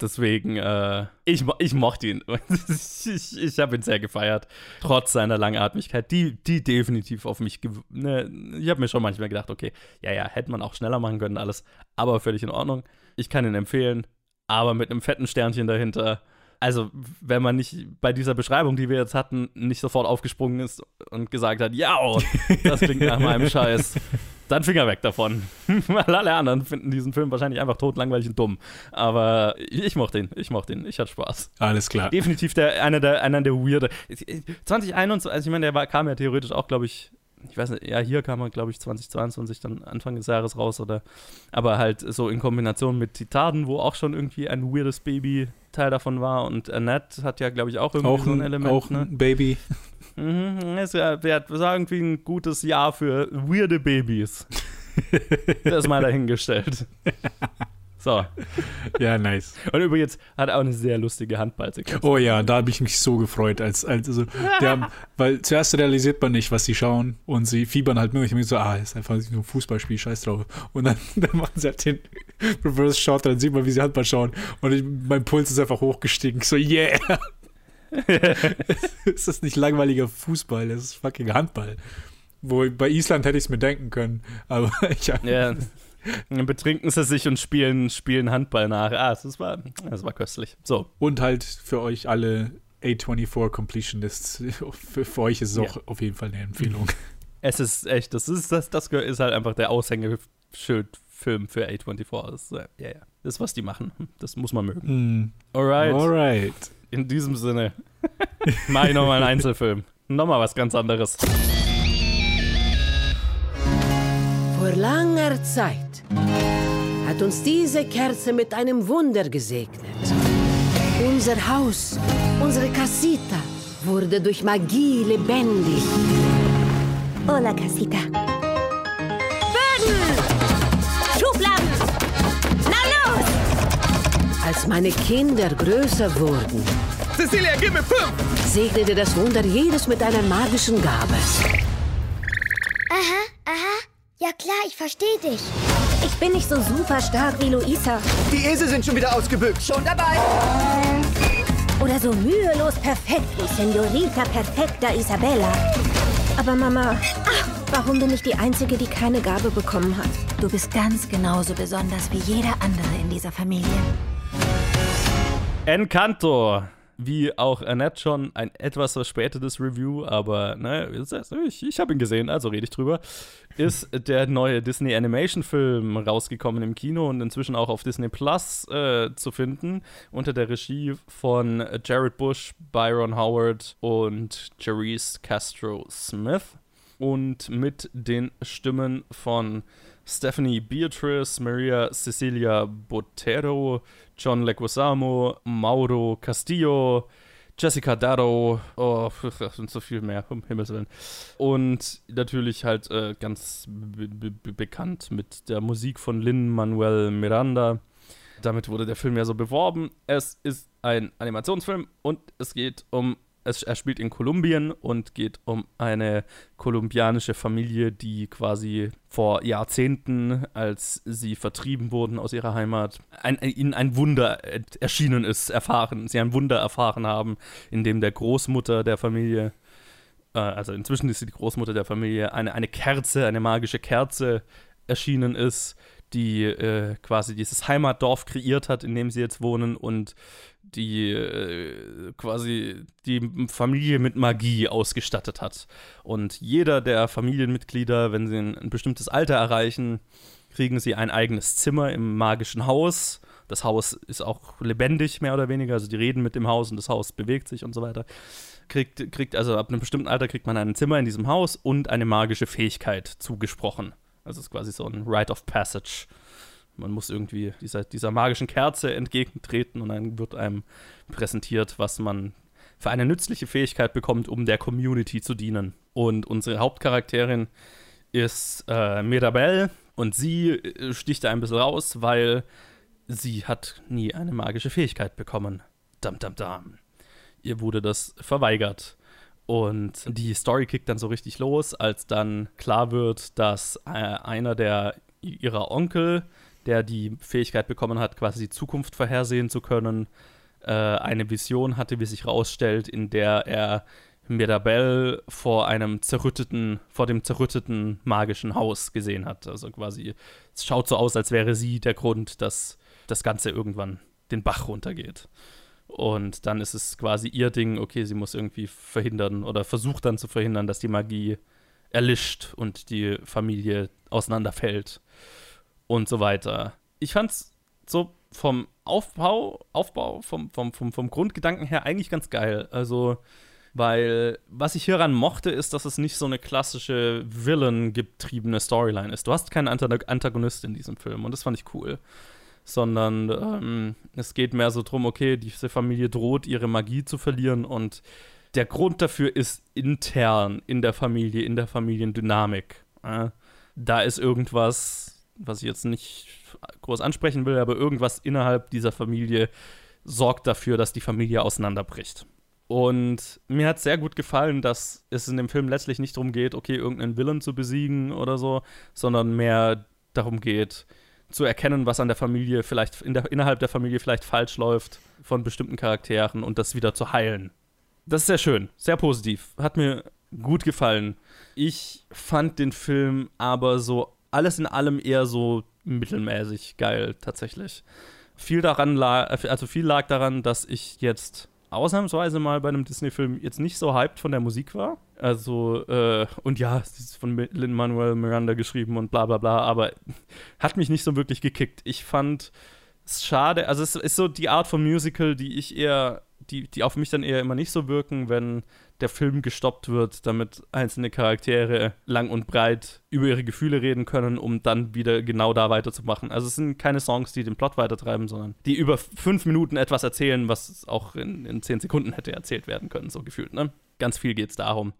Deswegen, äh, ich, ich mochte ihn. ich ich habe ihn sehr gefeiert. Trotz seiner Langatmigkeit, die, die definitiv auf mich. Ne, ich habe mir schon manchmal gedacht, okay, ja, ja, hätte man auch schneller machen können, alles. Aber völlig in Ordnung. Ich kann ihn empfehlen, aber mit einem fetten Sternchen dahinter. Also, wenn man nicht bei dieser Beschreibung, die wir jetzt hatten, nicht sofort aufgesprungen ist und gesagt hat, ja, das klingt nach meinem Scheiß, dann Finger weg davon. Weil alle anderen finden diesen Film wahrscheinlich einfach tot, langweilig und dumm. Aber ich, ich mochte ihn, ich mochte ihn, ich hatte Spaß.
Alles klar.
Definitiv der, einer der, einer der weirde. 2021, also ich meine, der war, kam ja theoretisch auch, glaube ich, ich weiß nicht, ja, hier kam er, glaube ich, 2022 dann Anfang des Jahres raus, oder, aber halt so in Kombination mit Titanen, wo auch schon irgendwie ein weirdes Baby Teil davon war und Annette hat ja, glaube ich, auch irgendwie
Auch
so ein Element,
auch
ne?
ein Baby.
Mhm, es war irgendwie ein gutes Jahr für weirde Babys. das mal dahingestellt. So.
Ja, nice.
Und übrigens hat er auch eine sehr lustige Handballsequenz.
Oh ja, da habe ich mich so gefreut, als, als also, haben, weil zuerst realisiert man nicht, was sie schauen und sie fiebern halt nur. Ich bin so, ah, ist einfach so ein Fußballspiel, scheiß drauf. Und dann, dann machen sie halt den Reverse Shot, dann sieht man, wie sie Handball schauen und ich, mein Puls ist einfach hochgestiegen. Ich So, yeah! ist das nicht langweiliger Fußball, das ist fucking Handball. Wo bei Island hätte ich es mir denken können, aber ich
Ja. Dann betrinken sie sich und spielen, spielen Handball nach. Ah, das war, das war köstlich. So.
Und halt für euch alle A24 Completionists, für, für euch ist es auch
Ja.
auf jeden Fall eine Empfehlung.
Es ist echt, das ist, das, das ist halt einfach der Aushängeschild-Film für A24. Das, ja, ja, das ist, was die machen. Das muss man mögen.
Hm.
Alright.
Alright.
In diesem Sinne, mach ich nochmal einen Einzelfilm. Nochmal was ganz anderes.
Vor langer Zeit hat uns diese Kerze mit einem Wunder gesegnet. Unser Haus, unsere Casita, wurde durch Magie lebendig.
Hola, Casita.
Böden! Schubladen! Na los! Als meine Kinder größer wurden,
Cecilia, gib mir fünf!
segnete das Wunder jedes mit einer magischen Gabe.
Aha, aha. Ja klar, ich verstehe dich. Ich bin nicht so super stark wie Luisa.
Die Esel sind schon wieder ausgebückt. Schon dabei.
Oder so mühelos perfekt wie Senorita Perfecta Isabella. Aber Mama, ach, warum bin ich die Einzige, die keine Gabe bekommen hat?
Du bist ganz genauso besonders wie jeder andere in dieser Familie.
Encanto. Wie auch Annette schon ein etwas verspätetes Review, aber ne, ich, ich habe ihn gesehen, also rede ich drüber. Ist der neue Disney Animation Film rausgekommen im Kino und inzwischen auch auf Disney Plus äh, zu finden, unter der Regie von Jared Bush, Byron Howard und Jerice Castro Smith und mit den Stimmen von Stephanie Beatrice, Maria Cecilia Botero, John Leguizamo, Mauro Castillo, Jessica Darrow, oh, das sind so viel mehr, um Himmels Willen. Und natürlich halt äh, ganz be be bekannt mit der Musik von Lin-Manuel Miranda. Damit wurde der Film ja so beworben. Es ist ein Animationsfilm und es geht um es, er spielt in Kolumbien und geht um eine kolumbianische Familie, die quasi vor Jahrzehnten, als sie vertrieben wurden aus ihrer Heimat, ein, ihnen ein Wunder erschienen ist, erfahren. Sie ein Wunder erfahren haben, in dem der Großmutter der Familie, äh, also inzwischen ist sie die Großmutter der Familie, eine, eine Kerze, eine magische Kerze erschienen ist, die äh, quasi dieses Heimatdorf kreiert hat, in dem sie jetzt wohnen und die äh, quasi die Familie mit Magie ausgestattet hat. Und jeder der Familienmitglieder, wenn sie ein, ein bestimmtes Alter erreichen, kriegen sie ein eigenes Zimmer im magischen Haus. Das Haus ist auch lebendig, mehr oder weniger. Also die reden mit dem Haus und das Haus bewegt sich und so weiter. Kriegt, kriegt, also ab einem bestimmten Alter kriegt man ein Zimmer in diesem Haus und eine magische Fähigkeit zugesprochen. Also es ist quasi so ein Rite of Passage. Man muss irgendwie dieser, dieser magischen Kerze entgegentreten und dann wird einem präsentiert, was man für eine nützliche Fähigkeit bekommt, um der Community zu dienen. Und unsere Hauptcharakterin ist äh, Mirabelle und sie äh, sticht da ein bisschen raus, weil sie hat nie eine magische Fähigkeit bekommen. Dam, dam, dam. Ihr wurde das verweigert. Und die Story kickt dann so richtig los, als dann klar wird, dass äh, einer der ihrer Onkel der die Fähigkeit bekommen hat, quasi die Zukunft vorhersehen zu können, äh, eine Vision hatte, wie sich herausstellt, in der er Mirabelle vor einem zerrütteten, vor dem zerrütteten magischen Haus gesehen hat. Also quasi, es schaut so aus, als wäre sie der Grund, dass das Ganze irgendwann den Bach runtergeht. Und dann ist es quasi ihr Ding, okay, sie muss irgendwie verhindern oder versucht dann zu verhindern, dass die Magie erlischt und die Familie auseinanderfällt und so weiter. Ich fand's so vom Aufbau, Aufbau, vom, vom, vom, vom Grundgedanken her eigentlich ganz geil. Also, weil was ich hieran mochte, ist, dass es nicht so eine klassische Villain-getriebene Storyline ist. Du hast keinen Antagonist in diesem Film und das fand ich cool. Sondern ähm, es geht mehr so drum, okay, diese Familie droht, ihre Magie zu verlieren und der Grund dafür ist intern in der Familie, in der Familiendynamik. Äh, da ist irgendwas, was ich jetzt nicht groß ansprechen will, aber irgendwas innerhalb dieser Familie sorgt dafür, dass die Familie auseinanderbricht. Und mir hat sehr gut gefallen, dass es in dem Film letztlich nicht darum geht, okay, irgendeinen Villain zu besiegen oder so, sondern mehr darum geht, zu erkennen, was an der Familie vielleicht, in der, innerhalb der Familie vielleicht falsch läuft von bestimmten Charakteren und das wieder zu heilen. Das ist sehr schön, sehr positiv. Hat mir gut gefallen. Ich fand den Film aber so alles in allem eher so mittelmäßig geil tatsächlich. Viel daran lag, also viel lag daran, dass ich jetzt ausnahmsweise mal bei einem Disney-Film jetzt nicht so hyped von der Musik war. Also, äh, und ja, es ist von Lin-Manuel Miranda geschrieben und bla bla bla, aber hat mich nicht so wirklich gekickt. Ich fand es schade, also es ist so die Art von Musical, die ich eher, die, die auf mich dann eher immer nicht so wirken, wenn der Film gestoppt wird, damit einzelne Charaktere lang und breit über ihre Gefühle reden können, um dann wieder genau da weiterzumachen. Also es sind keine Songs, die den Plot weitertreiben, sondern die über fünf Minuten etwas erzählen, was auch in, in zehn Sekunden hätte erzählt werden können, so gefühlt. Ne? Ganz viel geht es darum.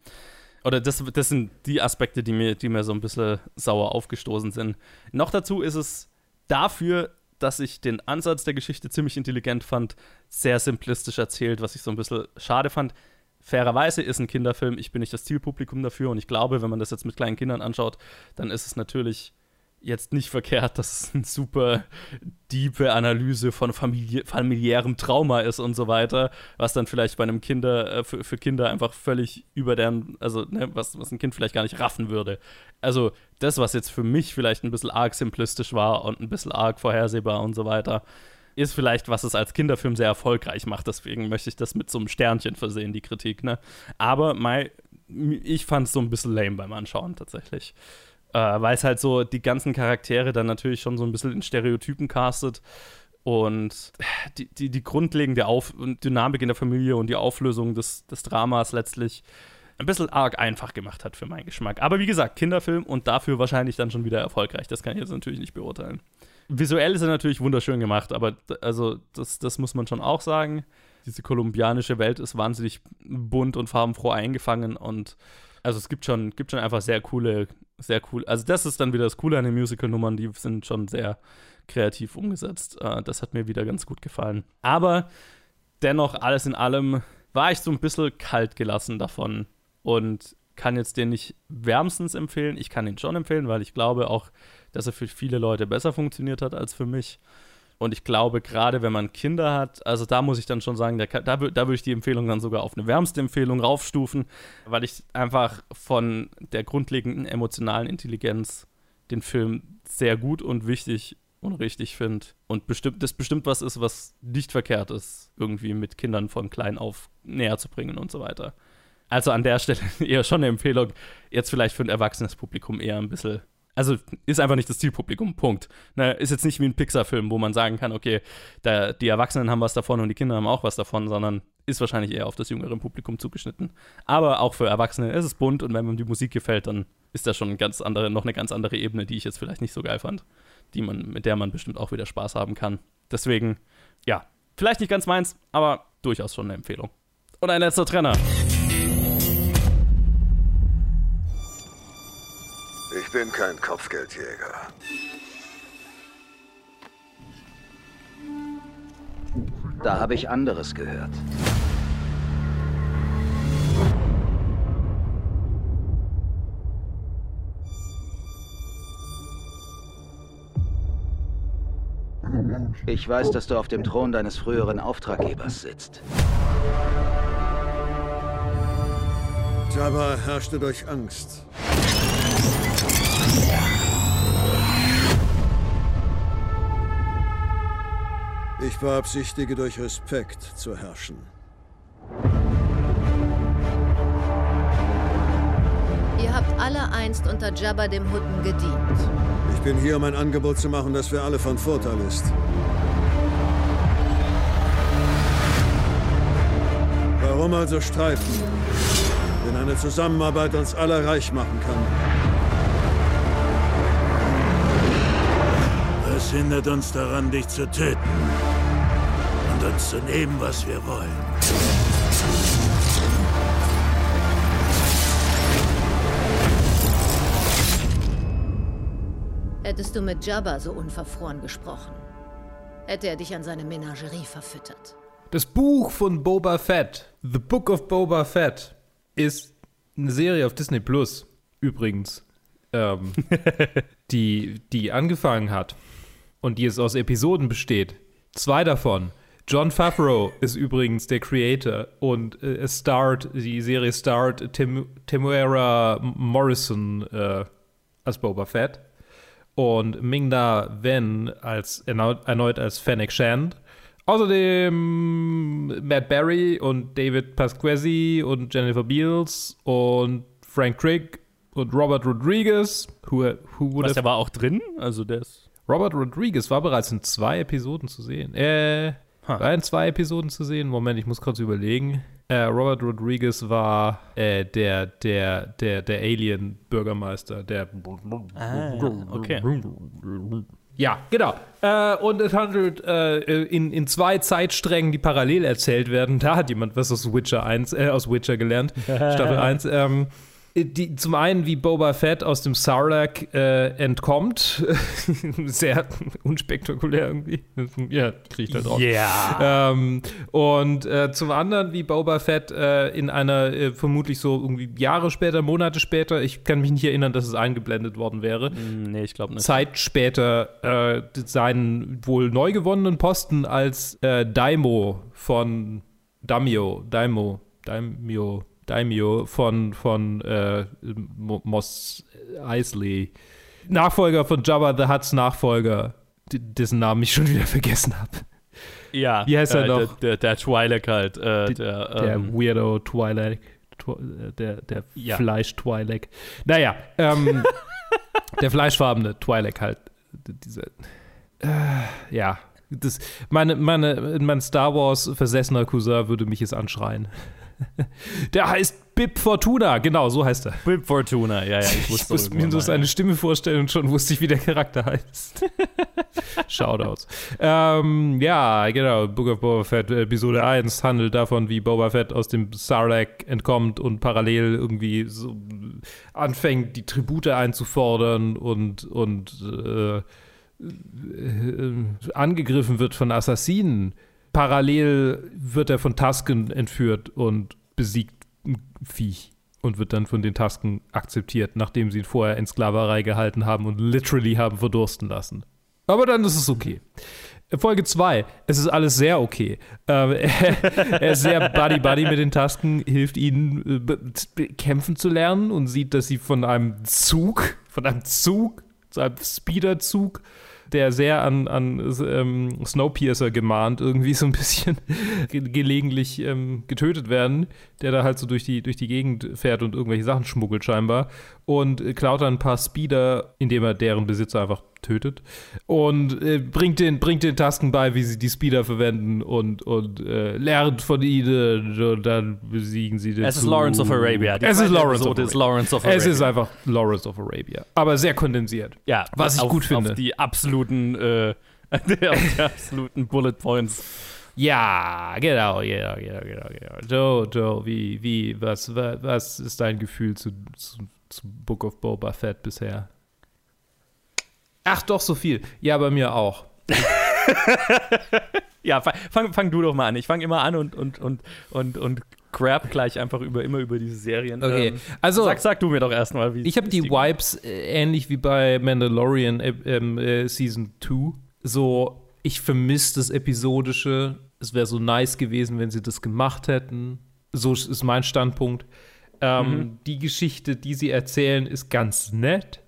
Oder das, das sind die Aspekte, die mir, die mir so ein bisschen sauer aufgestoßen sind. Noch dazu ist es dafür, dass ich den Ansatz der Geschichte ziemlich intelligent fand, sehr simplistisch erzählt, was ich so ein bisschen schade fand fairerweise ist ein Kinderfilm, ich bin nicht das Zielpublikum dafür und ich glaube, wenn man das jetzt mit kleinen Kindern anschaut, dann ist es natürlich jetzt nicht verkehrt, dass es eine super diepe Analyse von famili familiärem Trauma ist und so weiter, was dann vielleicht bei einem Kinder, äh, für, für, Kinder einfach völlig über deren, also ne, was, was ein Kind vielleicht gar nicht raffen würde. Also das, was jetzt für mich vielleicht ein bisschen arg simplistisch war und ein bisschen arg vorhersehbar und so weiter, ist vielleicht, was es als Kinderfilm sehr erfolgreich macht. Deswegen möchte ich das mit so einem Sternchen versehen, die Kritik. Ne? Aber mein, ich fand es so ein bisschen lame beim Anschauen tatsächlich. Äh, Weil es halt so die ganzen Charaktere dann natürlich schon so ein bisschen in Stereotypen castet und die, die, die grundlegende Auf Dynamik in der Familie und die Auflösung des, des Dramas letztlich ein bisschen arg einfach gemacht hat für meinen Geschmack. Aber wie gesagt, Kinderfilm und dafür wahrscheinlich dann schon wieder erfolgreich. Das kann ich jetzt natürlich nicht beurteilen. Visuell ist er natürlich wunderschön gemacht, aber also das, das muss man schon auch sagen. Diese kolumbianische Welt ist wahnsinnig bunt und farbenfroh eingefangen und also es gibt schon, gibt schon einfach sehr coole, sehr cool. Also das ist dann wieder das Coole an den Musical-Nummern, die sind schon sehr kreativ umgesetzt. Uh, das hat mir wieder ganz gut gefallen. Aber dennoch, alles in allem, war ich so ein bisschen kalt gelassen davon und kann jetzt den nicht wärmstens empfehlen. Ich kann ihn schon empfehlen, weil ich glaube auch, dass er für viele Leute besser funktioniert hat als für mich. Und ich glaube, gerade wenn man Kinder hat, also da muss ich dann schon sagen, der, da, da würde ich die Empfehlung dann sogar auf eine wärmste Empfehlung raufstufen, weil ich einfach von der grundlegenden emotionalen Intelligenz den Film sehr gut und wichtig und richtig finde. Und bestimmt, das bestimmt was ist, was nicht verkehrt ist, irgendwie mit Kindern von klein auf näher zu bringen und so weiter. Also an der Stelle eher schon eine Empfehlung, jetzt vielleicht für ein erwachsenes Publikum eher ein bisschen also ist einfach nicht das Zielpublikum, Punkt. Ne, ist jetzt nicht wie ein Pixar-Film, wo man sagen kann, okay, da, die Erwachsenen haben was davon und die Kinder haben auch was davon, sondern ist wahrscheinlich eher auf das jüngere Publikum zugeschnitten. Aber auch für Erwachsene ist es bunt und wenn man die Musik gefällt, dann ist das schon ganz andere, noch eine ganz andere Ebene, die ich jetzt vielleicht nicht so geil fand, die man, mit der man bestimmt auch wieder Spaß haben kann. Deswegen, ja, vielleicht nicht ganz meins, aber durchaus schon eine Empfehlung. Und ein letzter Trenner.
Ich bin kein Kopfgeldjäger.
Da habe ich anderes gehört. Ich weiß, dass du auf dem Thron deines früheren Auftraggebers sitzt.
Jabba herrschte durch Angst. Ich beabsichtige durch Respekt zu herrschen.
Ihr habt alle einst unter Jabba dem Hutten gedient.
Ich bin hier, um ein Angebot zu machen, das für alle von Vorteil ist. Warum also streiten, wenn eine Zusammenarbeit uns alle reich machen kann?
Hindert uns daran, dich zu töten? Und uns zu nehmen, was wir wollen?
Hättest du mit Jabba so unverfroren gesprochen, hätte er dich an seine Menagerie verfüttert.
Das Buch von Boba Fett, The Book of Boba Fett, ist eine Serie auf Disney Plus, übrigens, ähm, die, die angefangen hat und die es aus Episoden besteht. Zwei davon. John Favreau ist übrigens der Creator und äh, es die Serie starrt Tim, Temuera Morrison äh, als Boba Fett und Ming-Na Wen als, erneut, erneut als Fennec Shand. Außerdem Matt Berry und David Pasquesi und Jennifer Beals und Frank Crick und Robert Rodriguez. Who, who would
Was,
have
der war auch drin? Also der ist.
Robert Rodriguez war bereits in zwei Episoden zu sehen. Äh, war in zwei Episoden zu sehen. Moment, ich muss kurz überlegen. Äh, Robert Rodriguez war äh, der, der, der, der Alien-Bürgermeister, der.
Ah, okay.
Ja, genau. Äh, und es handelt äh, in, in zwei Zeitsträngen, die parallel erzählt werden. Da hat jemand was aus Witcher 1, äh, aus Witcher gelernt, Staffel 1. Ähm, die, zum einen, wie Boba Fett aus dem Sarlacc äh, entkommt. Sehr unspektakulär irgendwie. Ja, kriegt halt auch.
Ja.
Ähm, und äh, zum anderen, wie Boba Fett äh, in einer, äh, vermutlich so irgendwie Jahre später, Monate später, ich kann mich nicht erinnern, dass es eingeblendet worden wäre.
Nee, ich glaube nicht.
Zeit später äh, seinen wohl neu gewonnenen Posten als äh, Daimo von Daimyo, Daimo, Daimyo, Daimyo von, von äh, Mo- Mos Eisley. Nachfolger von Jabba the Hutt's Nachfolger, dessen Namen ich schon wieder vergessen habe.
Ja.
Wie heißt er
äh,
noch?
Der, der, der Twi'lek halt. Äh, der,
Der
ähm,
Weirdo Twilight, Twi- äh, der, der
Ja.
Fleisch-Twilight. Naja, ähm, der fleischfarbene Twilight halt. Diese, äh, ja, das, meine, meine, mein Star Wars versessener Cousin würde mich jetzt anschreien. Der heißt Bib Fortuna, genau, so heißt er.
Bib Fortuna, ja, ja, ich
Ich
wusste
musste mir
mal,
seine Stimme vorstellen und schon wusste ich, wie der Charakter heißt. Shoutouts. ähm, ja, genau. Book of Boba Fett Episode 1 handelt davon, wie Boba Fett aus dem Sarlacc entkommt und parallel irgendwie so anfängt, die Tribute einzufordern und, und äh, äh, angegriffen wird von Assassinen. Parallel wird er von Tusken entführt und besiegt ein Viech und wird dann von den Tusken akzeptiert, nachdem sie ihn vorher in Sklaverei gehalten haben und literally haben verdursten lassen. Aber dann ist es okay. Folge 2. Es ist alles sehr okay. Ähm, er, er ist sehr buddy-buddy mit den Tusken, hilft ihnen äh, kämpfen zu lernen und sieht, dass sie von einem Zug, von einem Zug, zu einem Speederzug, der sehr an, an ähm, Snowpiercer gemahnt, irgendwie so ein bisschen ge gelegentlich ähm, getötet werden, der da halt so durch die, durch die Gegend fährt und irgendwelche Sachen schmuggelt scheinbar und klaut dann ein paar Speeder, indem er deren Besitzer einfach tötet und äh, bringt, den, bringt den Tasken bei, wie sie die Speeder verwenden und, und äh, lernt von ihnen und dann besiegen sie den
Es ist. Lawrence of Arabia. Die
Es ist Lawrence of
Episode ist
Arabia.
Lawrence of
Es ist
Arabia.
einfach Lawrence of Arabia. Aber sehr kondensiert.
Ja,
Was ich
auf,
gut finde.
Auf die absoluten, äh, die absoluten Bullet Points.
Ja, genau, genau, genau, genau, genau. Joe, Joe, wie, wie, was, wa- was ist dein Gefühl zu, zu, zu Book of Boba Fett bisher? Ach doch, so viel. Ja, bei mir auch.
Ja, fang, fang, du doch mal an. Ich fange immer an und, und, und, und, und grab gleich einfach über, immer über diese Serien.
Okay,
Ähm,
also-
Sag, sag du mir doch erstmal, wie
Ich habe die Vibes äh, ähnlich wie bei Mandalorian äh, ähm, äh, Season 2. So, ich vermisse das Episodische. Es wäre so nice gewesen, wenn sie das gemacht hätten. So ist mein Standpunkt. Ähm,
Mhm.
Die Geschichte, die sie erzählen, ist ganz nett.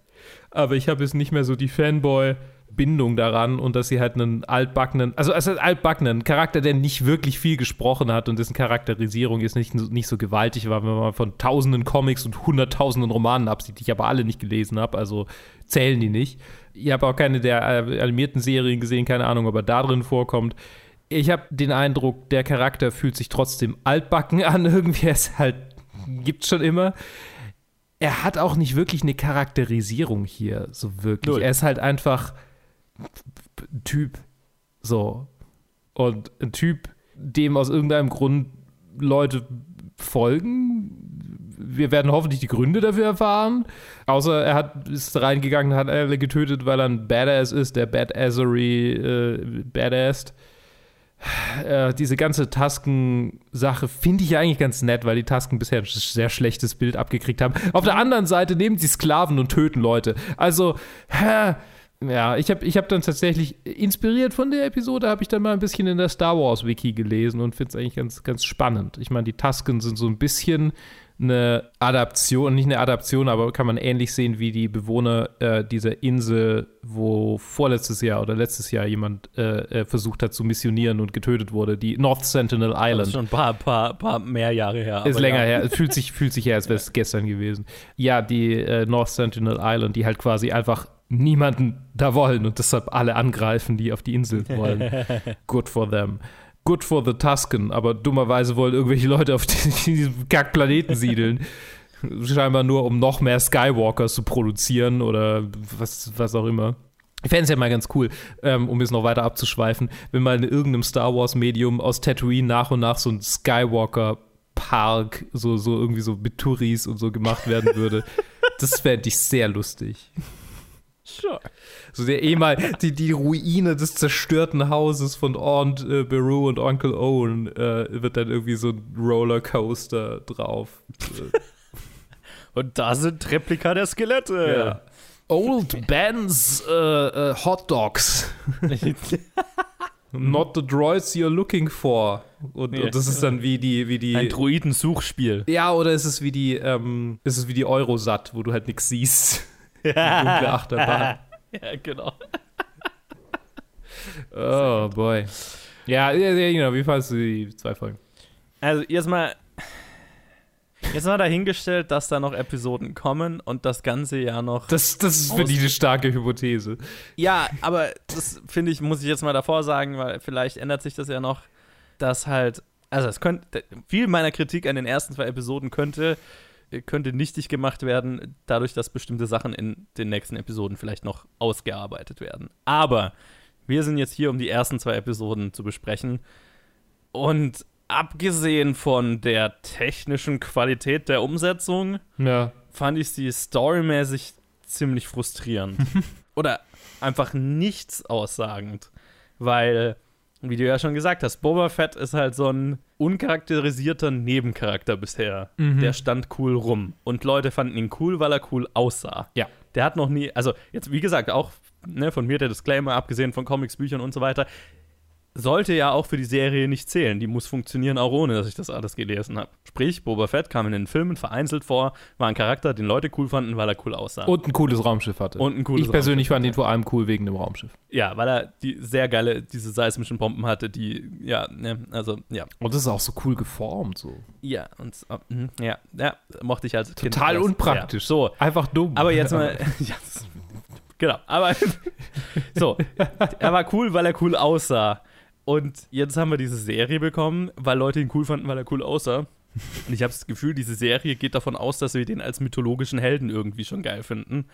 Aber ich habe jetzt nicht mehr so die Fanboy-Bindung daran und dass sie halt einen altbackenen, also als altbackenen Charakter, der nicht wirklich viel gesprochen hat und dessen Charakterisierung jetzt nicht, nicht so gewaltig war, wenn man von tausenden Comics und hunderttausenden Romanen absieht, die ich aber alle nicht gelesen habe, also zählen die nicht. Ich habe auch keine der äh, animierten Serien gesehen, keine Ahnung, ob er da drin vorkommt. Ich habe den Eindruck, der Charakter fühlt sich trotzdem altbacken an, irgendwie es halt gibt schon immer er hat auch nicht wirklich eine Charakterisierung hier, so wirklich.
Null.
Er ist halt einfach ein Typ. So. Und ein Typ, dem aus irgendeinem Grund Leute folgen. Wir werden hoffentlich die Gründe dafür erfahren. Außer er hat, ist reingegangen, hat alle getötet, weil er ein Badass ist, der Badassery äh, Badass äh, diese ganze Tasken-Sache finde ich ja eigentlich ganz nett, weil die Tasken bisher ein sehr schlechtes Bild abgekriegt haben. Auf der anderen Seite nehmen sie Sklaven und töten Leute. Also, hä, ja, ich habe ich hab dann tatsächlich inspiriert von der Episode, habe ich dann mal ein bisschen in der Star Wars Wiki gelesen und finde es eigentlich ganz, ganz spannend. Ich meine, die Tasken sind so ein bisschen eine Adaption, nicht eine Adaption, aber kann man ähnlich sehen wie die Bewohner äh, dieser Insel, wo vorletztes Jahr oder letztes Jahr jemand äh, äh, versucht hat zu missionieren und getötet wurde, die North Sentinel Island.
Das ist schon ein paar, paar, paar mehr Jahre her.
Ist länger
ja.
her. Fühlt sich, fühlt sich her, als wäre es gestern gewesen. Ja, die äh, North Sentinel Island, die halt quasi einfach niemanden da wollen und deshalb alle angreifen, die auf die Insel wollen. Good for them. Good for the Tusken, aber dummerweise wollen irgendwelche Leute auf diesem Kackplaneten siedeln. Scheinbar nur, um noch mehr Skywalkers zu produzieren oder was, was auch immer. Ich fände es ja mal ganz cool, ähm, um jetzt noch weiter abzuschweifen, wenn mal in irgendeinem Star Wars-Medium aus Tatooine nach und nach so ein Skywalker-Park, so, so irgendwie so mit Touris und so gemacht werden würde. das fände ich sehr lustig.
Sure.
So der ehemal, die, die Ruine des zerstörten Hauses von Aunt äh, Beru und Onkel Owen äh, wird dann irgendwie so ein Rollercoaster drauf.
Und da sind Replika der Skelette.
Ja. Old Ben's äh, äh, Hot Dogs. Not the droids you're looking for. Und,
Ja.
und das ist dann wie die, wie die.
Ein Druidensuchspiel.
Ja, oder ist es wie die, ähm, ist es wie die Eurosat, wo du halt nichts siehst. Die dunkle Achterbahn.
Ja, genau.
Oh boy. Ja, ja, ja, genau. Wie fandest du die zwei Folgen?
Also jetzt mal, jetzt mal dahingestellt, dass da noch Episoden kommen und das ganze Jahr noch.
Das, das ist für die eine starke Hypothese.
Ja, aber das finde ich, muss ich jetzt mal davor sagen, weil vielleicht ändert sich das ja noch, dass halt, also es könnte, viel meiner Kritik an den ersten zwei Episoden könnte, könnte nichtig gemacht werden, dadurch, dass bestimmte Sachen in den nächsten Episoden vielleicht noch ausgearbeitet werden. Aber wir sind jetzt hier, um die ersten zwei Episoden zu besprechen. Und abgesehen von der technischen Qualität der Umsetzung,
Ja.
fand ich sie storymäßig ziemlich frustrierend. Oder einfach nichts aussagend. Weil, wie du ja schon gesagt hast, Boba Fett ist halt so ein uncharakterisierter Nebencharakter bisher.
Mhm.
Der stand cool rum. Und Leute fanden ihn cool, weil er cool aussah.
Ja.
Der hat noch nie, also jetzt wie gesagt, auch ne, von mir der Disclaimer, abgesehen von Comics, Büchern und so weiter, sollte ja auch für die Serie nicht zählen. Die muss funktionieren, auch ohne, dass ich das alles gelesen habe. Sprich, Boba Fett kam in den Filmen vereinzelt vor, war ein Charakter, den Leute cool fanden, weil er cool aussah.
Und ein cooles Raumschiff hatte.
Und ein cooles
ich persönlich fand ihn vor allem cool wegen dem Raumschiff.
ja, weil er die sehr geile, diese seismischen Bomben hatte, die, ja, ne, also, ja.
Und das ist auch so cool geformt, so.
Ja, und, mhm, ja, ja, mochte ich als Kind.
Total unpraktisch.
So.
Einfach dumm.
Aber jetzt mal, ja, genau, aber, so, er war cool, weil er cool aussah. Und jetzt haben wir diese Serie bekommen, weil Leute ihn cool fanden, weil er cool aussah. Und ich habe das Gefühl, diese Serie geht davon aus, dass wir den als mythologischen Helden irgendwie schon geil finden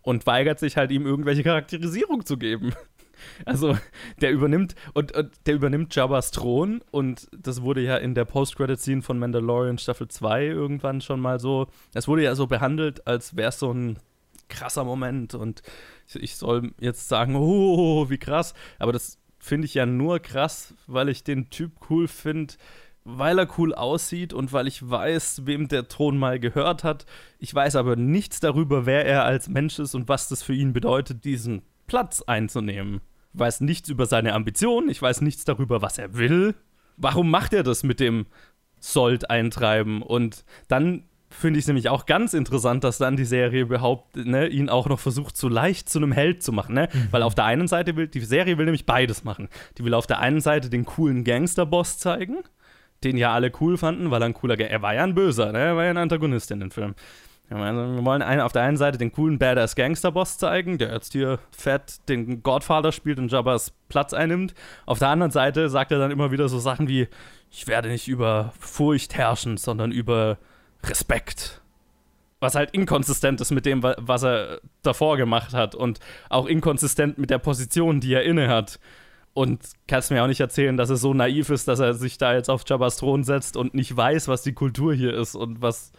und weigert sich halt ihm irgendwelche Charakterisierung zu geben. Also, der übernimmt und, und der übernimmt Jabba's Thron und das wurde ja in der Post-Credit-Scene von Mandalorian Staffel 2 irgendwann schon mal so, es wurde ja so behandelt, als wäre es so ein krasser Moment und ich soll jetzt sagen, oh, wie krass, aber das finde ich ja nur krass, weil ich den Typ cool finde, weil er cool aussieht und weil ich weiß, wem der Thron mal gehört hat. Ich weiß aber nichts darüber, wer er als Mensch ist und was das für ihn bedeutet, diesen Platz einzunehmen. Ich weiß nichts über seine Ambitionen, ich weiß nichts darüber, was er will. Warum macht er das mit dem Sold eintreiben? Und dann finde ich es nämlich auch ganz interessant, dass dann die Serie behauptet, ne, ihn auch noch versucht, so leicht zu einem Held zu machen, ne? Weil auf der einen Seite will, die Serie will nämlich beides machen. Die will auf der einen Seite den coolen Gangsterboss zeigen, den ja alle cool fanden, weil er ein cooler, Ga- er war ja ein Böser, ne? Er war ja ein Antagonist in den Film. Also wir wollen einen, auf der einen Seite den coolen Badass Gangsterboss zeigen, der jetzt hier fett den Godfather spielt und Jabbas Platz einnimmt. Auf der anderen Seite sagt er dann immer wieder so Sachen wie, ich werde nicht über Furcht herrschen, sondern über Respekt. Was halt inkonsistent ist mit dem, wa- was er davor gemacht hat und auch inkonsistent mit der Position, die er inne hat. Und kannst mir auch nicht erzählen, dass er so naiv ist, dass er sich da jetzt auf Jabbas Thron setzt und nicht weiß, was die Kultur hier ist und was.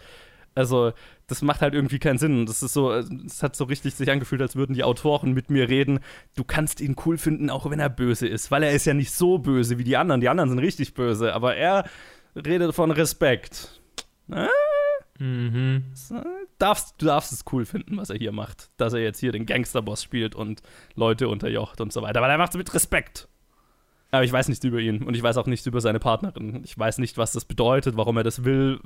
Also, das macht halt irgendwie keinen Sinn. Das ist so, es hat so richtig sich angefühlt, als würden die Autoren mit mir reden. Du kannst ihn cool finden, auch wenn er böse ist, weil er ist ja nicht so böse wie die anderen. Die anderen sind richtig böse, aber er redet von Respekt. Äh?
Mhm.
Darfst, du darfst es cool finden, was er hier macht. Dass er jetzt hier den Gangsterboss spielt und Leute unterjocht und so weiter. Weil er macht es mit Respekt. Aber ich weiß nichts über ihn und ich weiß auch nichts über seine Partnerin. Ich weiß nicht, was das bedeutet, warum er das will.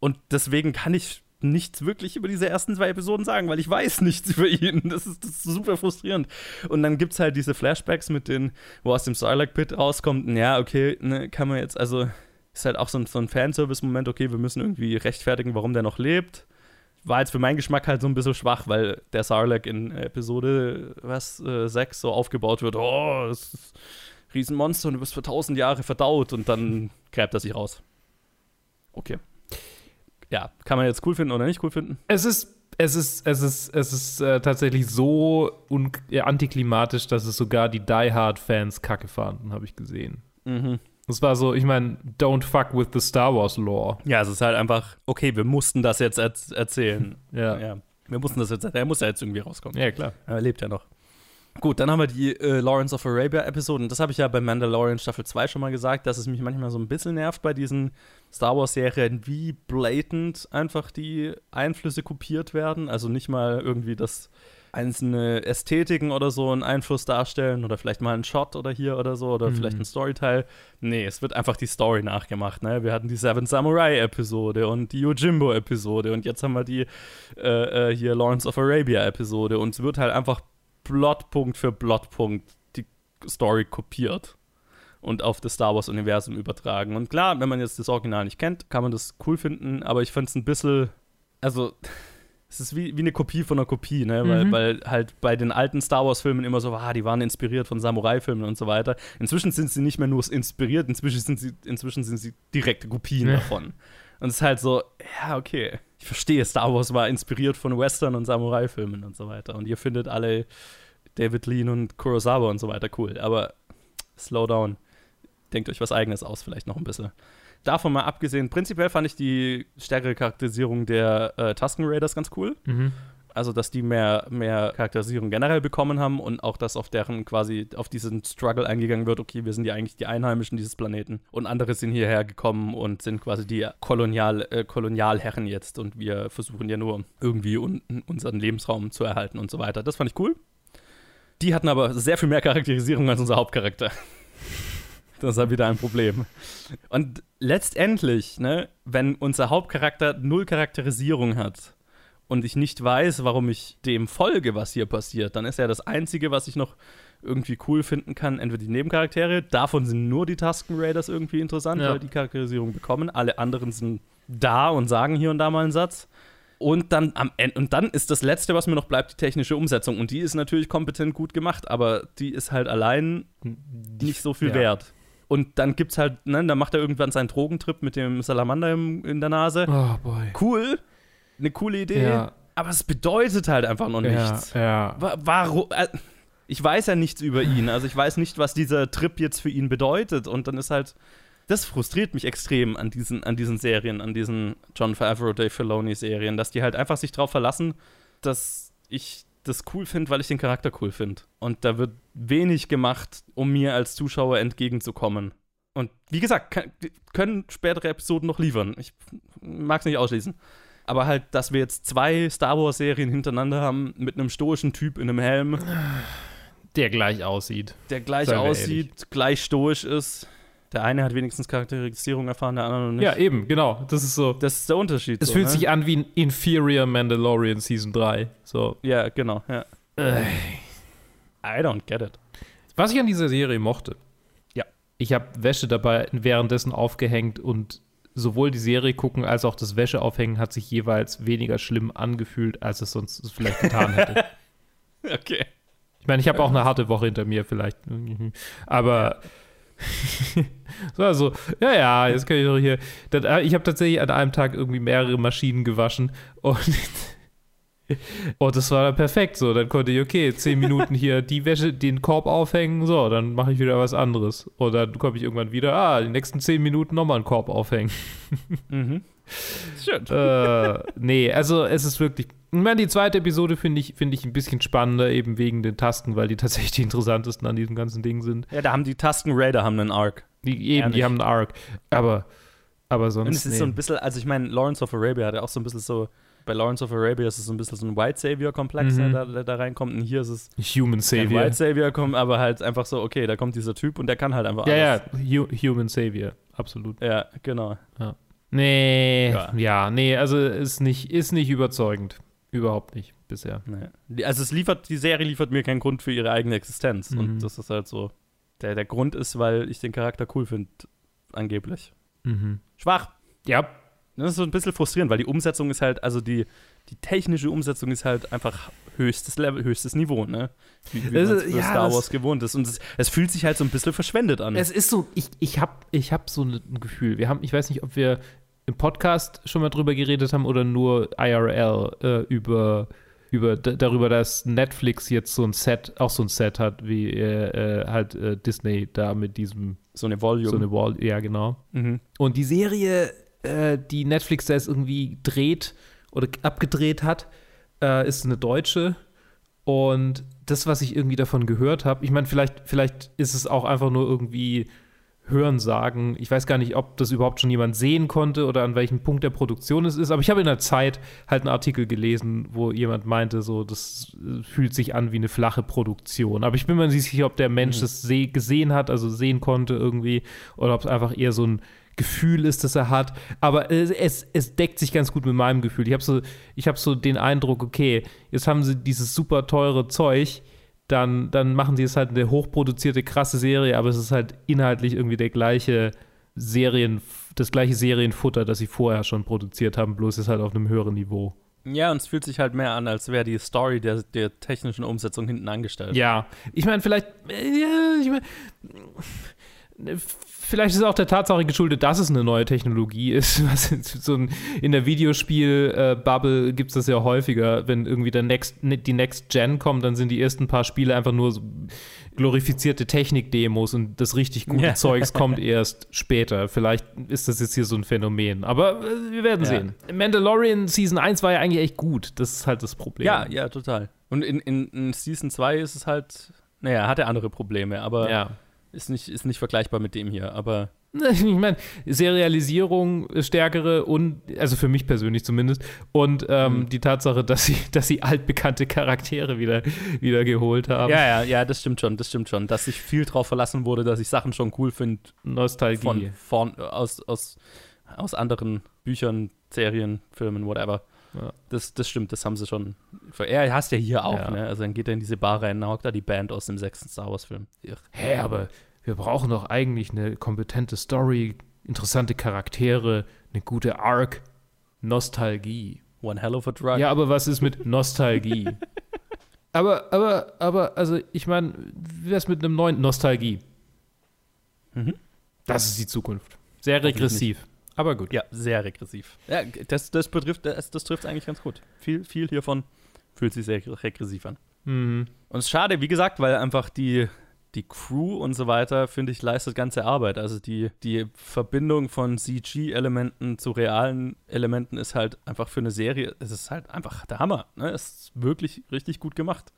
Und deswegen kann ich nichts wirklich über diese ersten zwei Episoden sagen, weil ich weiß nichts über ihn. Das ist, das ist super frustrierend. Und dann gibt es halt diese Flashbacks mit den, wo aus dem Sarlacc Pit rauskommt, ja, okay, ne, kann man jetzt, also ist halt auch so ein, so ein Fanservice-Moment, okay, wir müssen irgendwie rechtfertigen, warum der noch lebt. War jetzt für meinen Geschmack halt so ein bisschen schwach, weil der Sarlacc in Episode, was, äh, 6 so aufgebaut wird, oh, das ist ein Riesenmonster und du wirst für tausend Jahre verdaut und dann gräbt er sich raus. Okay. Ja, kann man jetzt cool finden oder nicht cool finden?
Es ist, es ist, es ist, es ist äh, tatsächlich so un äh, antiklimatisch, dass es sogar die Die Hard-Fans kacke fanden, habe ich gesehen.
Mhm.
Das war so, ich meine, don't fuck with the Star Wars Lore.
Ja, es ist halt einfach, okay, wir mussten das jetzt er erzählen.
Ja.
ja. Wir mussten das jetzt, er muss ja jetzt irgendwie rauskommen.
Ja, klar.
Er lebt ja noch. Gut, dann haben wir die äh, Lawrence of Arabia Episoden. Das habe ich ja bei Mandalorian Staffel 2 schon mal gesagt, dass es mich manchmal so ein bisschen nervt bei diesen Star Wars Serien, wie blatant einfach die Einflüsse kopiert werden. Also nicht mal irgendwie das einzelne Ästhetiken oder so einen Einfluss darstellen oder vielleicht mal einen Shot oder hier oder so oder
Mhm.
vielleicht ein Storyteil. Nee, es wird einfach die Story nachgemacht. Ne? Wir hatten die Seven Samurai Episode und die Yojimbo Episode und jetzt haben wir die äh, äh, hier Lawrence of Arabia Episode und es wird halt einfach Plotpunkt für Plotpunkt die Story kopiert und auf das Star Wars Universum übertragen. Und klar, wenn man jetzt das Original nicht kennt, kann man das cool finden, aber ich finde es ein bisschen, also es ist wie, wie eine Kopie von einer Kopie, ne? Weil,
Mhm.
weil halt bei den alten Star Wars-Filmen immer so, ah, die waren inspiriert von Samurai-Filmen und so weiter. Inzwischen sind sie nicht mehr nur inspiriert, inzwischen sind sie, inzwischen sind sie direkte Kopien
Ja.
davon. Und es ist halt so, ja, okay. Ich verstehe, Star Wars war inspiriert von Western und Samurai-Filmen und so weiter. Und ihr findet alle David Lean und Kurosawa und so weiter cool. Aber slow down. Denkt euch was Eigenes aus, vielleicht noch ein bisschen. Davon mal abgesehen, prinzipiell fand ich die stärkere Charakterisierung der äh, Tusken Raiders ganz cool.
Mhm.
Also, dass die mehr, mehr Charakterisierung generell bekommen haben und auch, dass auf deren quasi auf diesen Struggle eingegangen wird, okay, wir sind ja eigentlich die Einheimischen dieses Planeten und andere sind hierher gekommen und sind quasi die Kolonial, äh, Kolonialherren jetzt und wir versuchen ja nur irgendwie un unseren Lebensraum zu erhalten und so weiter. Das fand ich cool. Die hatten aber sehr viel mehr Charakterisierung als unser Hauptcharakter. Das ist halt wieder ein Problem. Und letztendlich, ne, wenn unser Hauptcharakter null Charakterisierung hat und ich nicht weiß, warum ich dem folge, was hier passiert, dann ist ja das Einzige, was ich noch irgendwie cool finden kann, entweder die Nebencharaktere, davon sind nur die Tusken Raiders irgendwie interessant,
Ja.
weil die Charakterisierung bekommen, alle anderen sind da und sagen hier und da mal einen Satz. Und dann am Ende, und dann ist das Letzte, was mir noch bleibt, die technische Umsetzung. Und die ist natürlich kompetent gut gemacht, aber die ist halt allein nicht so viel
ja.
wert. Und dann gibt's halt, ne, dann macht er irgendwann seinen Drogentrip mit dem Salamander im, in der Nase.
Oh boy.
Cool, eine coole Idee,
Ja.
aber es bedeutet halt einfach noch
Ja,
nichts.
ja.
Wa- Warum? Äh, ich weiß ja nichts über ihn. Also ich weiß nicht, was dieser Trip jetzt für ihn bedeutet. Und dann ist halt, das frustriert mich extrem an diesen, an diesen Serien, an diesen John Favreau, Dave Filoni Serien, dass die halt einfach sich darauf verlassen, dass ich das cool finde, weil ich den Charakter cool finde. Und da wird wenig gemacht, um mir als Zuschauer entgegenzukommen. Und wie gesagt, kann, können spätere Episoden noch liefern. Ich mag es nicht ausschließen. Aber halt, dass wir jetzt zwei Star Wars-Serien hintereinander haben mit einem stoischen Typ in einem Helm,
Der gleich aussieht.
der gleich aussieht, gleich stoisch ist. Der eine hat wenigstens Charakterisierung erfahren, der andere noch nicht.
Ja, eben, genau. Das ist so.
Das ist der Unterschied.
Es
so,
fühlt
ne?
sich an wie ein Inferior Mandalorian Season 3. So.
Ja, genau, ja.
Äh.
I don't get it.
Was ich an dieser Serie mochte.
Ja.
Ich habe Wäsche dabei währenddessen aufgehängt und sowohl die Serie gucken als auch das Wäscheaufhängen hat sich jeweils weniger schlimm angefühlt, als es sonst vielleicht getan hätte.
Okay.
Ich meine, ich habe auch eine harte Woche hinter mir vielleicht. Aber so, also, ja, ja, jetzt kann ich doch hier. Äh, ich habe tatsächlich an einem Tag irgendwie mehrere Maschinen gewaschen und und das war dann perfekt. So, dann konnte ich, okay, zehn Minuten hier die Wäsche, den Korb aufhängen, so, dann mache ich wieder was anderes. Und dann komme ich irgendwann wieder, ah, die nächsten zehn Minuten nochmal einen Korb aufhängen.
Mhm. Schön.
äh, nee, also es ist wirklich. Ich meine, die zweite Episode finde ich, finde ich ein bisschen spannender, eben wegen den Tasten, weil die tatsächlich die interessantesten an diesem ganzen Ding sind.
Ja, da haben die Tusken Raider haben einen Arc.
Die, eben,
Ehrlich.
die haben einen Arc. Aber, aber sonst.
Und es ist
nee.
so ein bisschen, also ich meine, Lawrence of Arabia hat ja auch so ein bisschen so, bei Lawrence of Arabia ist es so ein bisschen so ein White Savior-Komplex,
Mhm.
der, der da reinkommt. Und hier ist es
Human
kein
Savior.
White Savior, kommt, aber halt einfach so, okay, da kommt dieser Typ und der kann halt einfach
Ja,
alles.
ja, Hu Human Savior, absolut.
Ja, genau.
Ja. Nee,
Ja.
ja. nee, also ist nicht, ist nicht überzeugend. Überhaupt nicht bisher.
Nee. Also es liefert, die Serie liefert mir keinen Grund für ihre eigene Existenz.
Mhm.
Und das ist halt so. Der, der Grund ist, weil ich den Charakter cool finde, angeblich.
Mhm.
Schwach.
Ja.
Das ist so ein bisschen frustrierend, weil die Umsetzung ist halt, also die, die technische Umsetzung ist halt einfach höchstes Level, höchstes Niveau, ne? Wie, wie für
ja,
Star Wars gewohnt ist. Und es, es fühlt sich halt so ein bisschen verschwendet an.
Es ist so, ich, ich habe ich hab so ein Gefühl. Wir haben, ich weiß nicht, ob wir im Podcast schon mal drüber geredet haben oder nur IRL äh, über, über darüber, dass Netflix jetzt so ein Set, auch so ein Set hat, wie äh, äh, halt äh, Disney da mit diesem
so eine Volume.
So eine Wall, ja, genau.
Mhm.
Und die Serie, äh, die Netflix da jetzt irgendwie dreht oder abgedreht hat, äh, ist eine deutsche. Und das, was ich irgendwie davon gehört habe, ich meine, vielleicht, vielleicht ist es auch einfach nur irgendwie Hörensagen. Ich weiß gar nicht, ob das überhaupt schon jemand sehen konnte oder an welchem Punkt der Produktion es ist. Aber ich habe in der Zeit halt einen Artikel gelesen, wo jemand meinte, so, das äh, fühlt sich an wie eine flache Produktion. Aber ich bin mir nicht sicher, ob der Mensch
Mhm.
das seh gesehen hat, also sehen konnte irgendwie, oder ob es einfach eher so ein Gefühl ist, das er hat. Aber es, es, es deckt sich ganz gut mit meinem Gefühl. Ich habe so, ich hab so den Eindruck, okay, jetzt haben sie dieses super teure Zeug, dann, dann machen sie es halt eine hochproduzierte, krasse Serie, aber es ist halt inhaltlich irgendwie der gleiche Serien, das gleiche Serienfutter, das sie vorher schon produziert haben, bloß ist halt auf einem höheren Niveau.
Ja, und es fühlt sich halt mehr an, als wäre die Story der, der technischen Umsetzung hinten angestellt.
Ja, ich meine, vielleicht, äh, ich meine, vielleicht ist es auch der Tatsache geschuldet, dass es eine neue Technologie ist. So ein, in der Videospiel-Bubble gibt es das ja häufiger, wenn irgendwie der Next, die Next Gen kommt, dann sind die ersten paar Spiele einfach nur so glorifizierte Technik-Demos und das richtig gute
Ja.
Zeugs kommt erst später. Vielleicht ist das jetzt hier so ein Phänomen, aber äh, wir werden
Ja.
sehen. Mandalorian Season 1 war ja eigentlich echt gut. Das ist halt das Problem.
Ja, ja, total. Und in, in, in Season 2 ist es halt, naja, hat er andere Probleme, aber
Ja.
Ist, nicht, ist nicht vergleichbar mit dem hier. Aber
Ich meine, Serialisierung, stärkere und, also für mich persönlich zumindest, und ähm,
Mhm.
die Tatsache, dass sie, dass sie altbekannte Charaktere wieder, wieder geholt haben.
ja, ja, ja, das stimmt schon, das stimmt schon. Dass sich viel drauf verlassen wurde, dass ich Sachen schon cool finde.
Nostalgie.
Von, von, aus, aus, aus anderen Büchern, Serien, Filmen, whatever.
Ja.
Das, das stimmt, das haben sie schon. Er hast ja hier auch,
Ja.
ne? Also dann geht er in diese Bar rein, dann hockt da die Band aus dem sechsten Star Wars-Film.
Hä, aber wir brauchen doch eigentlich eine kompetente Story, interessante Charaktere, eine gute Arc, Nostalgie.
One hell of a drug.
Ja, aber was ist mit Nostalgie? aber, aber, aber, also ich meine, wie wär's mit einem neuen Nostalgie?
Mhm.
Das ist die Zukunft. Sehr regressiv. Aber gut.
Ja, sehr regressiv. Ja, das, das betrifft, das, das trifft eigentlich ganz gut. Viel, viel hiervon fühlt sich sehr regressiv an.
Mhm.
Und es ist schade, wie gesagt, weil einfach die, die Crew und so weiter, finde ich, leistet ganze Arbeit. Also die, die Verbindung von CG-Elementen zu realen Elementen ist halt einfach für eine Serie, es ist halt einfach der Hammer. Ne? Es ist wirklich richtig gut gemacht.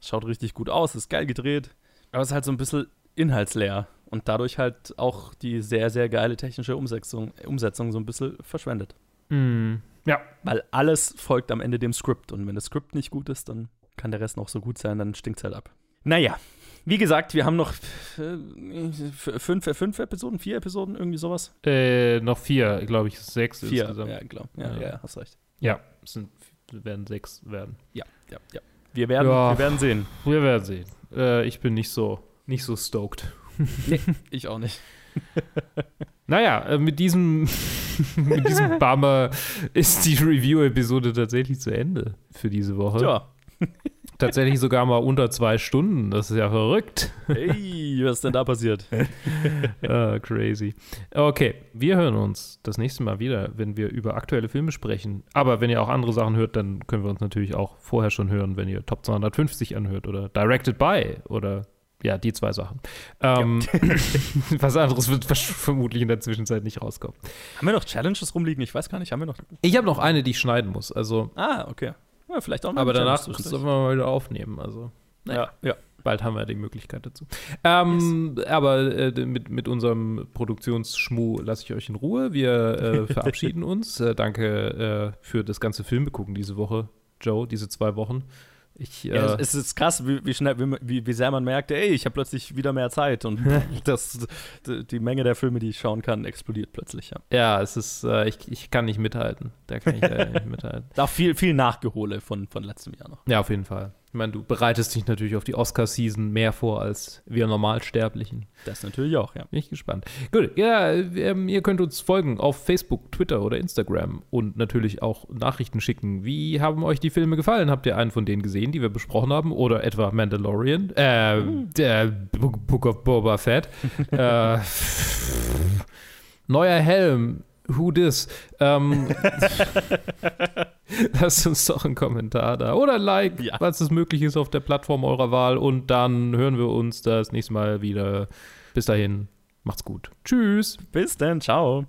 Es schaut richtig gut aus, es ist geil gedreht, aber es ist halt so ein bisschen inhaltsleer und dadurch halt auch die sehr, sehr geile technische Umsetzung, Umsetzung so ein bisschen verschwendet.
Mhm. Ja.
Weil alles folgt am Ende dem Skript und wenn das Skript nicht gut ist, dann kann der Rest noch so gut sein, dann stinkt es halt ab. Naja, wie gesagt, wir haben noch äh, fünf, fünf Episoden, vier Episoden, irgendwie sowas.
Äh, noch vier, glaube ich, sechs
Vier,
insgesamt.
ja, glaub, ja, ja, hast recht.
Ja, es sind, werden sechs werden.
Ja, ja, ja. Wir werden,
Ja.
wir werden sehen.
Wir werden sehen. Äh, ich bin nicht so, nicht so stoked.
Nee, ich auch nicht.
Naja, äh, mit diesem, mit diesem Bummer ist die Review-Episode tatsächlich zu Ende für diese Woche.
Ja.
Tatsächlich sogar mal unter zwei Stunden. Das ist ja verrückt.
Hey, was ist denn da passiert?
ah, crazy. Okay, wir hören uns das nächste Mal wieder, wenn wir über aktuelle Filme sprechen. Aber wenn ihr auch andere Sachen hört, dann können wir uns natürlich auch vorher schon hören, wenn ihr Top 250 anhört oder Directed by oder ja, die zwei Sachen. Ähm, was anderes wird vermutlich in der Zwischenzeit nicht rauskommen.
Haben wir noch Challenges rumliegen? Ich weiß gar nicht. Haben wir noch.
Ich habe noch eine, die ich schneiden muss. Also,
Ah, okay. Ja, vielleicht auch noch
aber danach sollen
zwischendurch.
wir mal wieder aufnehmen. Also,
Ja, ja.
bald haben wir die Möglichkeit dazu. Ähm, Aber äh, mit, mit unserem Produktionsschmuh lasse ich euch in Ruhe. Wir äh, verabschieden uns. Äh, danke äh, für das ganze Filme gucken diese Woche, Joe, diese zwei Wochen. Ich,
Ja,
äh,
es ist krass, wie, wie schnell, wie, wie, sehr man merkt, ey, ich habe plötzlich wieder mehr Zeit und das, die Menge der Filme, die ich schauen kann, explodiert plötzlich. Ja.
ja, es ist, äh, ich, ich kann nicht mithalten. Da kann ich leider nicht mithalten.
Auch viel, viel Nachgehole von, von letztem Jahr noch.
Ja, auf jeden Fall. Ich meine, du bereitest dich natürlich auf die Oscar-Season mehr vor als wir Normalsterblichen.
Das natürlich auch, ja.
Bin ich gespannt. Gut, ja, ähm, ihr könnt uns folgen auf Facebook, Twitter oder Instagram und natürlich auch Nachrichten schicken. Wie haben euch die Filme gefallen? Habt ihr einen von denen gesehen, die wir besprochen haben? Oder etwa Mandalorian? Äh, der Book, Book of Boba Fett? äh, neuer Helm. Who dis? Ähm, lasst uns doch einen Kommentar da. Oder ein Like, falls es möglich ist, auf der Plattform eurer Wahl. Und dann hören wir uns das nächste Mal wieder. Bis dahin, macht's gut. Tschüss.
Bis dann, ciao.